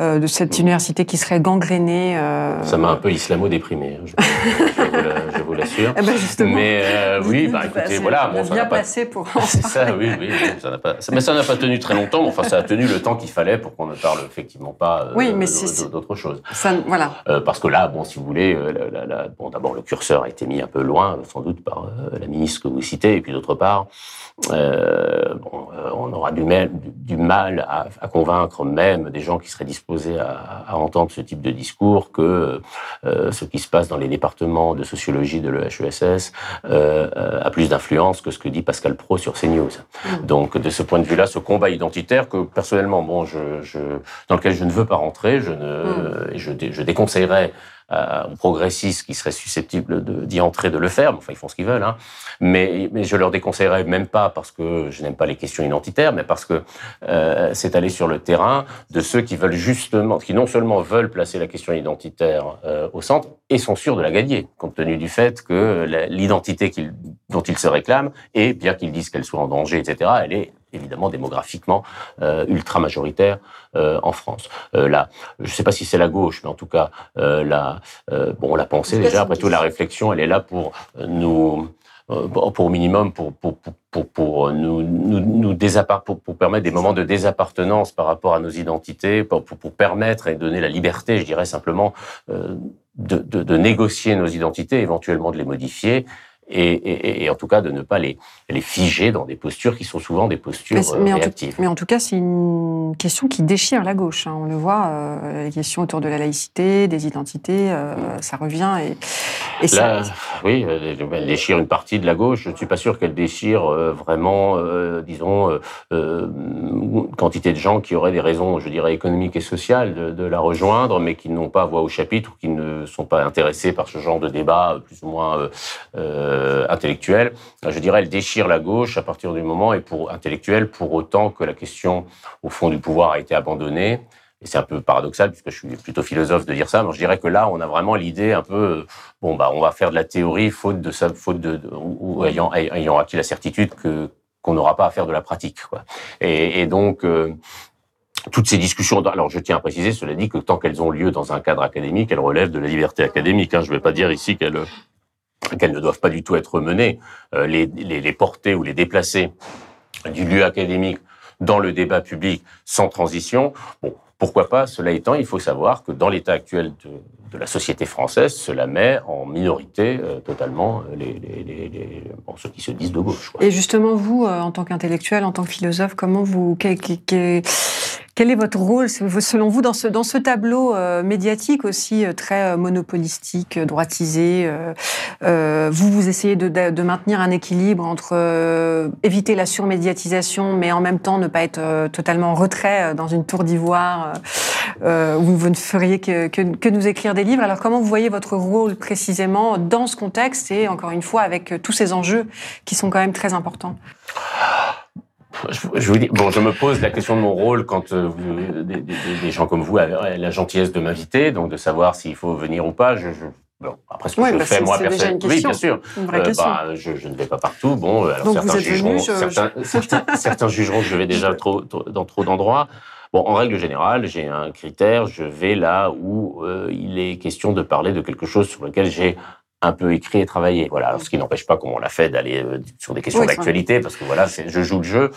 de cette université qui serait gangrénée. Euh, Ça m'a un peu islamo-déprimé, hein, je, vous l'assure. Eh ben mais euh, oui, bah, écoutez, voilà. Bon, ça bien pas... passé pour. C'est ça, oui, oui. Ça pas... Mais ça n'a pas tenu très longtemps. Mais enfin, ça a tenu le temps qu'il fallait pour qu'on ne parle effectivement pas euh, d'autre chose. Ça, voilà. parce que là, bon, si vous voulez, bon, d'abord le curseur a été mis un peu loin, sans doute par la ministre que vous citez, et puis d'autre part, bon, on aura du mal, du, mal à, à, convaincre même des gens qui seraient disposés à, à entendre ce type de discours que euh, ce qui se passe dans les départements de sociologie de l'EHESS euh, a plus d'influence que ce que dit Pascal Pro sur CNews. Mmh. Donc, de ce point de vue-là, ce combat identitaire que personnellement, bon, je, je, dans lequel je ne veux pas rentrer, je ne, mmh. je, je déconseillerais euh, progressistes qui seraient susceptibles d'y entrer de le faire. Enfin, ils font ce qu'ils veulent. Hein. Mais, mais je leur déconseillerais même pas parce que je n'aime pas les questions identitaires, mais parce que euh, c'est aller sur le terrain de ceux qui veulent justement, qui non seulement veulent placer la question identitaire euh, au centre et sont sûrs de la gagner, compte tenu du fait que l'identité dont ils se réclament, et bien qu'ils disent qu'elle soit en danger, etc., elle est évidemment démographiquement euh, ultra majoritaire euh, en France. Euh, là, je ne sais pas si c'est la gauche, mais en tout cas, euh, la, euh, bon, on l'a pensé déjà. Après tout, la réflexion, elle est là pour nous pour au minimum pour pour pour, pour nous nous, nous pour, pour permettre des moments de désappartenance par rapport à nos identités pour, pour, pour permettre et donner la liberté je dirais simplement euh, de, de, de négocier nos identités éventuellement de les modifier et, et, et, en tout cas de ne pas les, les figer dans des postures qui sont souvent des postures mais, euh, réactives. En tout, mais en tout cas, c'est une question qui déchire la gauche. Hein. On le voit, euh, les questions autour de la laïcité, des identités, euh, ça revient. Et, et Là, ça... oui, elle déchire une partie de la gauche. Je ne suis pas sûr qu'elle déchire euh, vraiment, euh, disons, euh, quantité de gens qui auraient des raisons, je dirais, économiques et sociales de, de la rejoindre, mais qui n'ont pas voix au chapitre ou qui ne sont pas intéressés par ce genre de débat plus ou moins euh, intellectuelle. Je dirais, elle déchire la gauche à partir du moment et pour intellectuelle pour autant que la question au fond du pouvoir a été abandonnée. Et c'est un peu paradoxal puisque je suis plutôt philosophe de dire ça, mais je dirais que là, on a vraiment l'idée un peu, bon bah, on va faire de la théorie faute de faute de, ou, ayant, ayant acquis la certitude que qu'on n'aura pas à faire de la pratique. Et, donc, euh, toutes ces discussions, alors je tiens à préciser, cela dit, que tant qu'elles ont lieu dans un cadre académique, elles relèvent de la liberté académique. Hein. Je ne vais pas dire ici qu'elles qu'elles ne doivent pas du tout être menées, euh, les, les, porter ou les déplacer du lieu académique dans le débat public sans transition. Bon, pourquoi pas Cela étant, il faut savoir que dans l'état actuel de, la société française, cela met en minorité totalement les, les, ceux qui se disent de gauche. Et justement, vous, en tant qu'intellectuel, en tant que philosophe, comment vous... Quel est votre rôle, selon vous, dans ce, dans ce tableau euh, médiatique aussi euh, très euh, monopolistique, droitisé Vous, vous essayez de, de, maintenir un équilibre entre éviter la surmédiatisation, mais en même temps ne pas être totalement en retrait dans une tour d'ivoire où vous ne feriez que, que, que, nous écrire des livres. Alors, comment vous voyez votre rôle précisément dans ce contexte et, encore une fois, avec tous ces enjeux qui sont quand même très importants? Je, vous dis, bon, je me pose la question de mon rôle quand euh, des, gens comme vous avez la gentillesse de m'inviter, donc de savoir s'il faut venir ou pas. Je, bon, après ce que je bah, fais moi personnellement, oui, bien sûr. Euh, bah, je, je, ne vais pas partout. Bon, alors certains, jugeront, certains, certains, certains, jugeront que je vais déjà trop, dans trop d'endroits. Bon, en règle générale, j'ai un critère, je vais là où euh, il est question de parler de quelque chose sur lequel j'ai un peu écrit et travaillé. Voilà, ce qui n'empêche pas, comme on l'a fait, d'aller euh, sur des questions d'actualité, parce que voilà, je joue le jeu.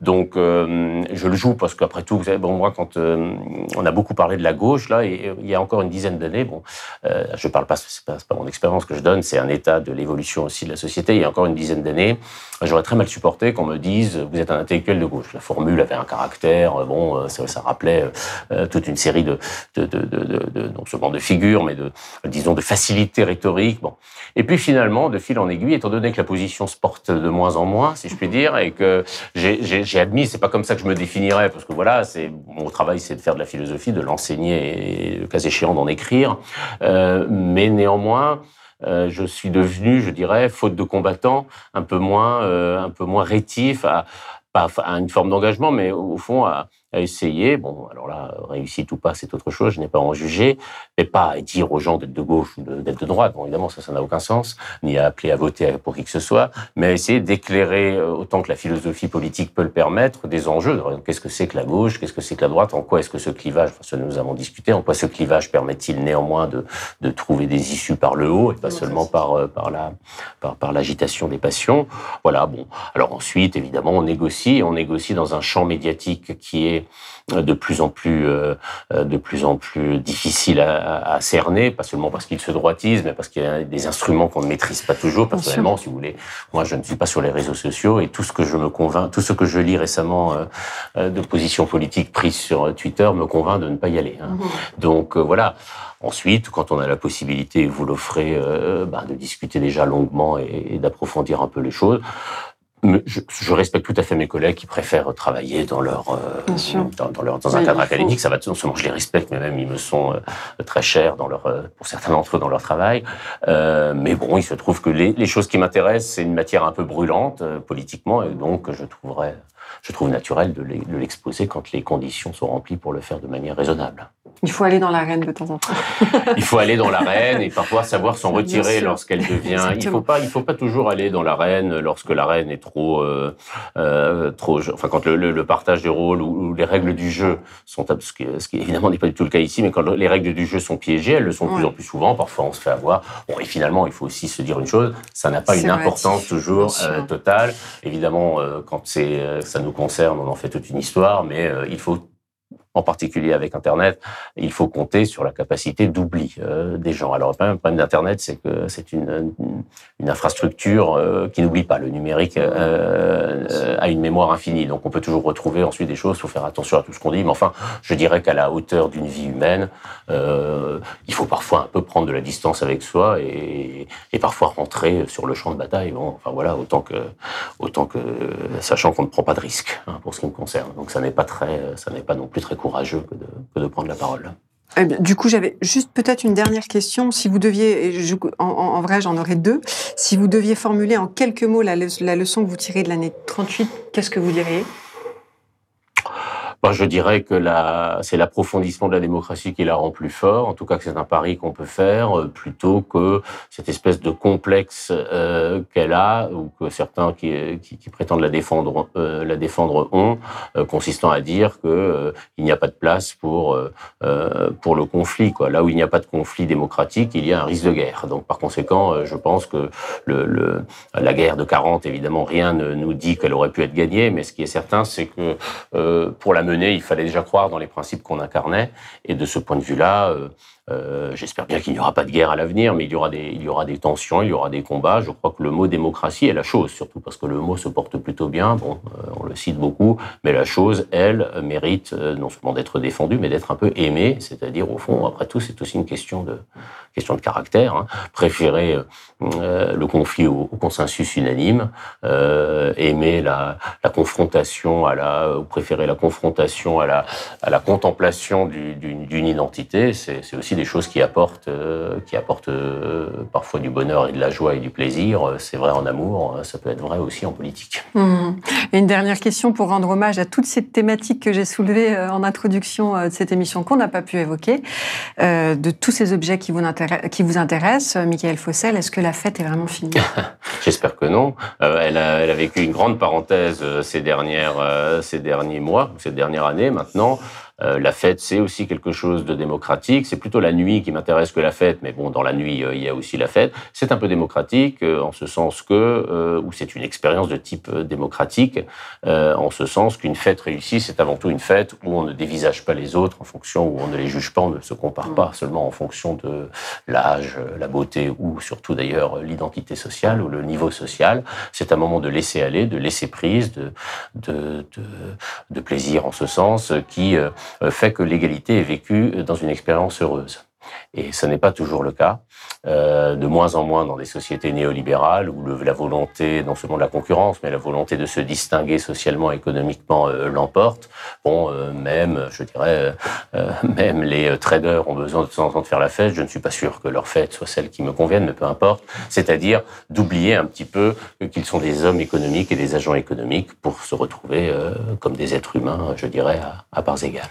Donc, euh, je le joue parce qu'après tout, vous savez, bon, moi, quand euh, on a beaucoup parlé de la gauche, là, et, il y a encore une dizaine d'années, bon, je parle pas, c'est pas, pas mon expérience que je donne, c'est un état de l'évolution aussi de la société. Il y a encore une dizaine d'années, j'aurais très mal supporté qu'on me dise, vous êtes un intellectuel de gauche. La formule avait un caractère, bon, ça, ça rappelait toute une série de, de, de, de, de, non seulement de figures, mais de, disons, de facilité rhétorique Bon. Et puis finalement, de fil en aiguille, étant donné que la position se porte de moins en moins, si je puis dire, et que j'ai admis, c'est pas comme ça que je me définirais, parce que voilà, c'est mon travail, c'est de faire de la philosophie, de l'enseigner et, le cas échéant, d'en écrire. Euh, mais néanmoins, euh, je suis devenu, je dirais, faute de combattant, un peu moins, euh, un peu moins rétif à, à une forme d'engagement, mais au fond à, à essayer, bon, alors là, réussite ou pas, c'est autre chose, je n'ai pas à en juger, mais pas à dire aux gens d'être de gauche ou d'être de, droite, bon, évidemment, ça, ça n'a aucun sens, ni à appeler à voter pour qui que ce soit, mais à essayer d'éclairer, euh, autant que la philosophie politique peut le permettre, des enjeux. Qu'est-ce que c'est que la gauche? Qu'est-ce que c'est que la droite? En quoi est-ce que ce clivage, enfin, ça nous avons discuté, en quoi ce clivage permet-il néanmoins de, de trouver des issues par le haut et pas seulement par, euh, par la, par, par l'agitation des passions? Voilà, bon. Alors ensuite, évidemment, on négocie, on négocie dans un champ médiatique qui est de plus en plus, euh, de plus en plus difficile à, à cerner, pas seulement parce qu'il se droitise, mais parce qu'il y a des instruments qu'on ne maîtrise pas toujours. Personnellement, si vous voulez, moi, je ne suis pas sur les réseaux sociaux et tout ce que je me convainc, tout ce que je lis récemment euh, euh, de positions politiques prises sur Twitter me convainc de ne pas y aller. Hein. Mmh. Donc voilà. Ensuite, quand on a la possibilité, vous l'offrez, euh, ben, de discuter déjà longuement et, et d'approfondir un peu les choses, je, je, respecte tout à fait mes collègues qui préfèrent travailler dans leur euh, dans, dans, leur dans un cadre académique. Ça va non seulement je les respecte, mais même ils me sont euh, très chers dans leur euh, pour certains d'entre eux dans leur travail. Euh, mais bon, il se trouve que les, les choses qui m'intéressent, c'est une matière un peu brûlante politiquement, et donc je trouverais je trouve naturel de l'exposer quand les conditions sont remplies pour le faire de manière raisonnable. Il faut aller dans l'arène de temps en temps. il faut aller dans l'arène et parfois savoir s'en retirer lorsqu'elle devient. Il faut pas, il faut pas toujours aller dans l'arène lorsque l'arène est trop, euh, euh, trop. Enfin, quand le, le, partage de rôle ou, les règles du jeu sont, ce qui, ce qui évidemment n'est pas du tout le cas ici, mais quand les règles du jeu sont piégées, elles le sont de plus en plus souvent. Parfois, on se fait avoir. Bon, et finalement, il faut aussi se dire une chose ça n'a pas une importance toujours euh, totale. Évidemment, euh, quand c'est, nous concerne, on en fait toute une histoire, mais il faut en particulier avec Internet, il faut compter sur la capacité d'oubli euh, des gens. Alors, le problème d'Internet, c'est que c'est une, infrastructure euh, qui n'oublie pas. Le numérique euh, a une mémoire infinie, donc on peut toujours retrouver ensuite des choses. Il faut faire attention à tout ce qu'on dit, mais enfin, je dirais qu'à la hauteur d'une vie humaine, il faut parfois un peu prendre de la distance avec soi et, parfois rentrer sur le champ de bataille. Enfin voilà, autant que, autant que, sachant qu'on ne prend pas de risque hein, pour ce qui me concerne. Donc, ça n'est pas n'est pas non plus très courageux que de, prendre la parole. Eh du coup, j'avais juste peut-être une dernière question. Si vous deviez, je, en, en, vrai, j'en aurais deux. Si vous deviez formuler en quelques mots la, la leçon que vous tirez de l'année 38, qu'est-ce que vous diriez? Ben, je dirais que c'est l'approfondissement de la démocratie qui la rend plus fort. En tout cas, que c'est un pari qu'on peut faire euh, plutôt que cette espèce de complexe euh, qu'elle a ou que certains qui, qui, qui prétendent la défendre, euh, la défendre ont, euh, consistant à dire que il n'y a pas de place pour pour le conflit. Quoi. Là où il n'y a pas de conflit démocratique, il y a un risque de guerre. Donc, par conséquent, je pense que le, le, la guerre de 40, évidemment, rien ne nous dit qu'elle aurait pu être gagnée, mais ce qui est certain, c'est que pour la il fallait déjà croire dans les principes qu'on incarnait. Et de ce point de vue-là, euh, j'espère bien qu'il n'y aura pas de guerre à l'avenir, mais il y, aura des, tensions, il y aura des combats. Je crois que le mot démocratie est la chose, surtout parce que le mot se porte plutôt bien. Bon, euh, on le cite beaucoup, mais la chose, elle, mérite euh, non seulement d'être défendue, mais d'être un peu aimée. C'est-à-dire, au fond, après tout, c'est aussi une question de, question de caractère. Hein. Préférer le conflit au, consensus unanime, aimer la, la, confrontation à la, ou préférer la confrontation à la, à la contemplation d'une identité, c'est aussi des choses qui apportent, euh, qui apportent euh, parfois du bonheur et de la joie et du plaisir. C'est vrai en amour, ça peut être vrai aussi en politique. Mmh. Et une dernière question pour rendre hommage à toutes ces thématiques que j'ai soulevées euh, en introduction de cette émission qu'on n'a pas pu évoquer, de tous ces objets qui vous, intéressent, qui vous intéressent, Michael Fossel, est-ce que la fête est vraiment finie? J'espère que non. elle, a, elle, a, vécu une grande parenthèse ces, dernières, ces derniers mois, cette dernière année maintenant. Euh, la fête, c'est aussi quelque chose de démocratique. C'est plutôt la nuit qui m'intéresse que la fête, mais bon, dans la nuit, euh, il y a aussi la fête. C'est un peu démocratique euh, en ce sens que, ou c'est une expérience de type démocratique, en ce sens qu'une fête réussie, c'est avant tout une fête où on ne dévisage pas les autres en fonction, où on ne les juge pas, on ne se compare pas seulement en fonction de l'âge, la beauté ou surtout d'ailleurs l'identité sociale ou le niveau social. C'est un moment de laisser aller, de laisser prise, de, de, de, de plaisir en ce sens qui euh, fait que l'égalité est vécue dans une expérience heureuse. Et ce n'est pas toujours le cas. Euh, de moins en moins dans des sociétés néolibérales où la volonté, non seulement de la concurrence, mais la volonté de se distinguer socialement, économiquement euh, l'emporte. Bon, même, je dirais, même les traders ont besoin de temps en temps de faire la fête. Je ne suis pas sûr que leur fête soit celle qui me convienne, mais peu importe. C'est-à-dire d'oublier un petit peu qu'ils sont des hommes économiques et des agents économiques pour se retrouver comme des êtres humains, je dirais, à, à parts égales.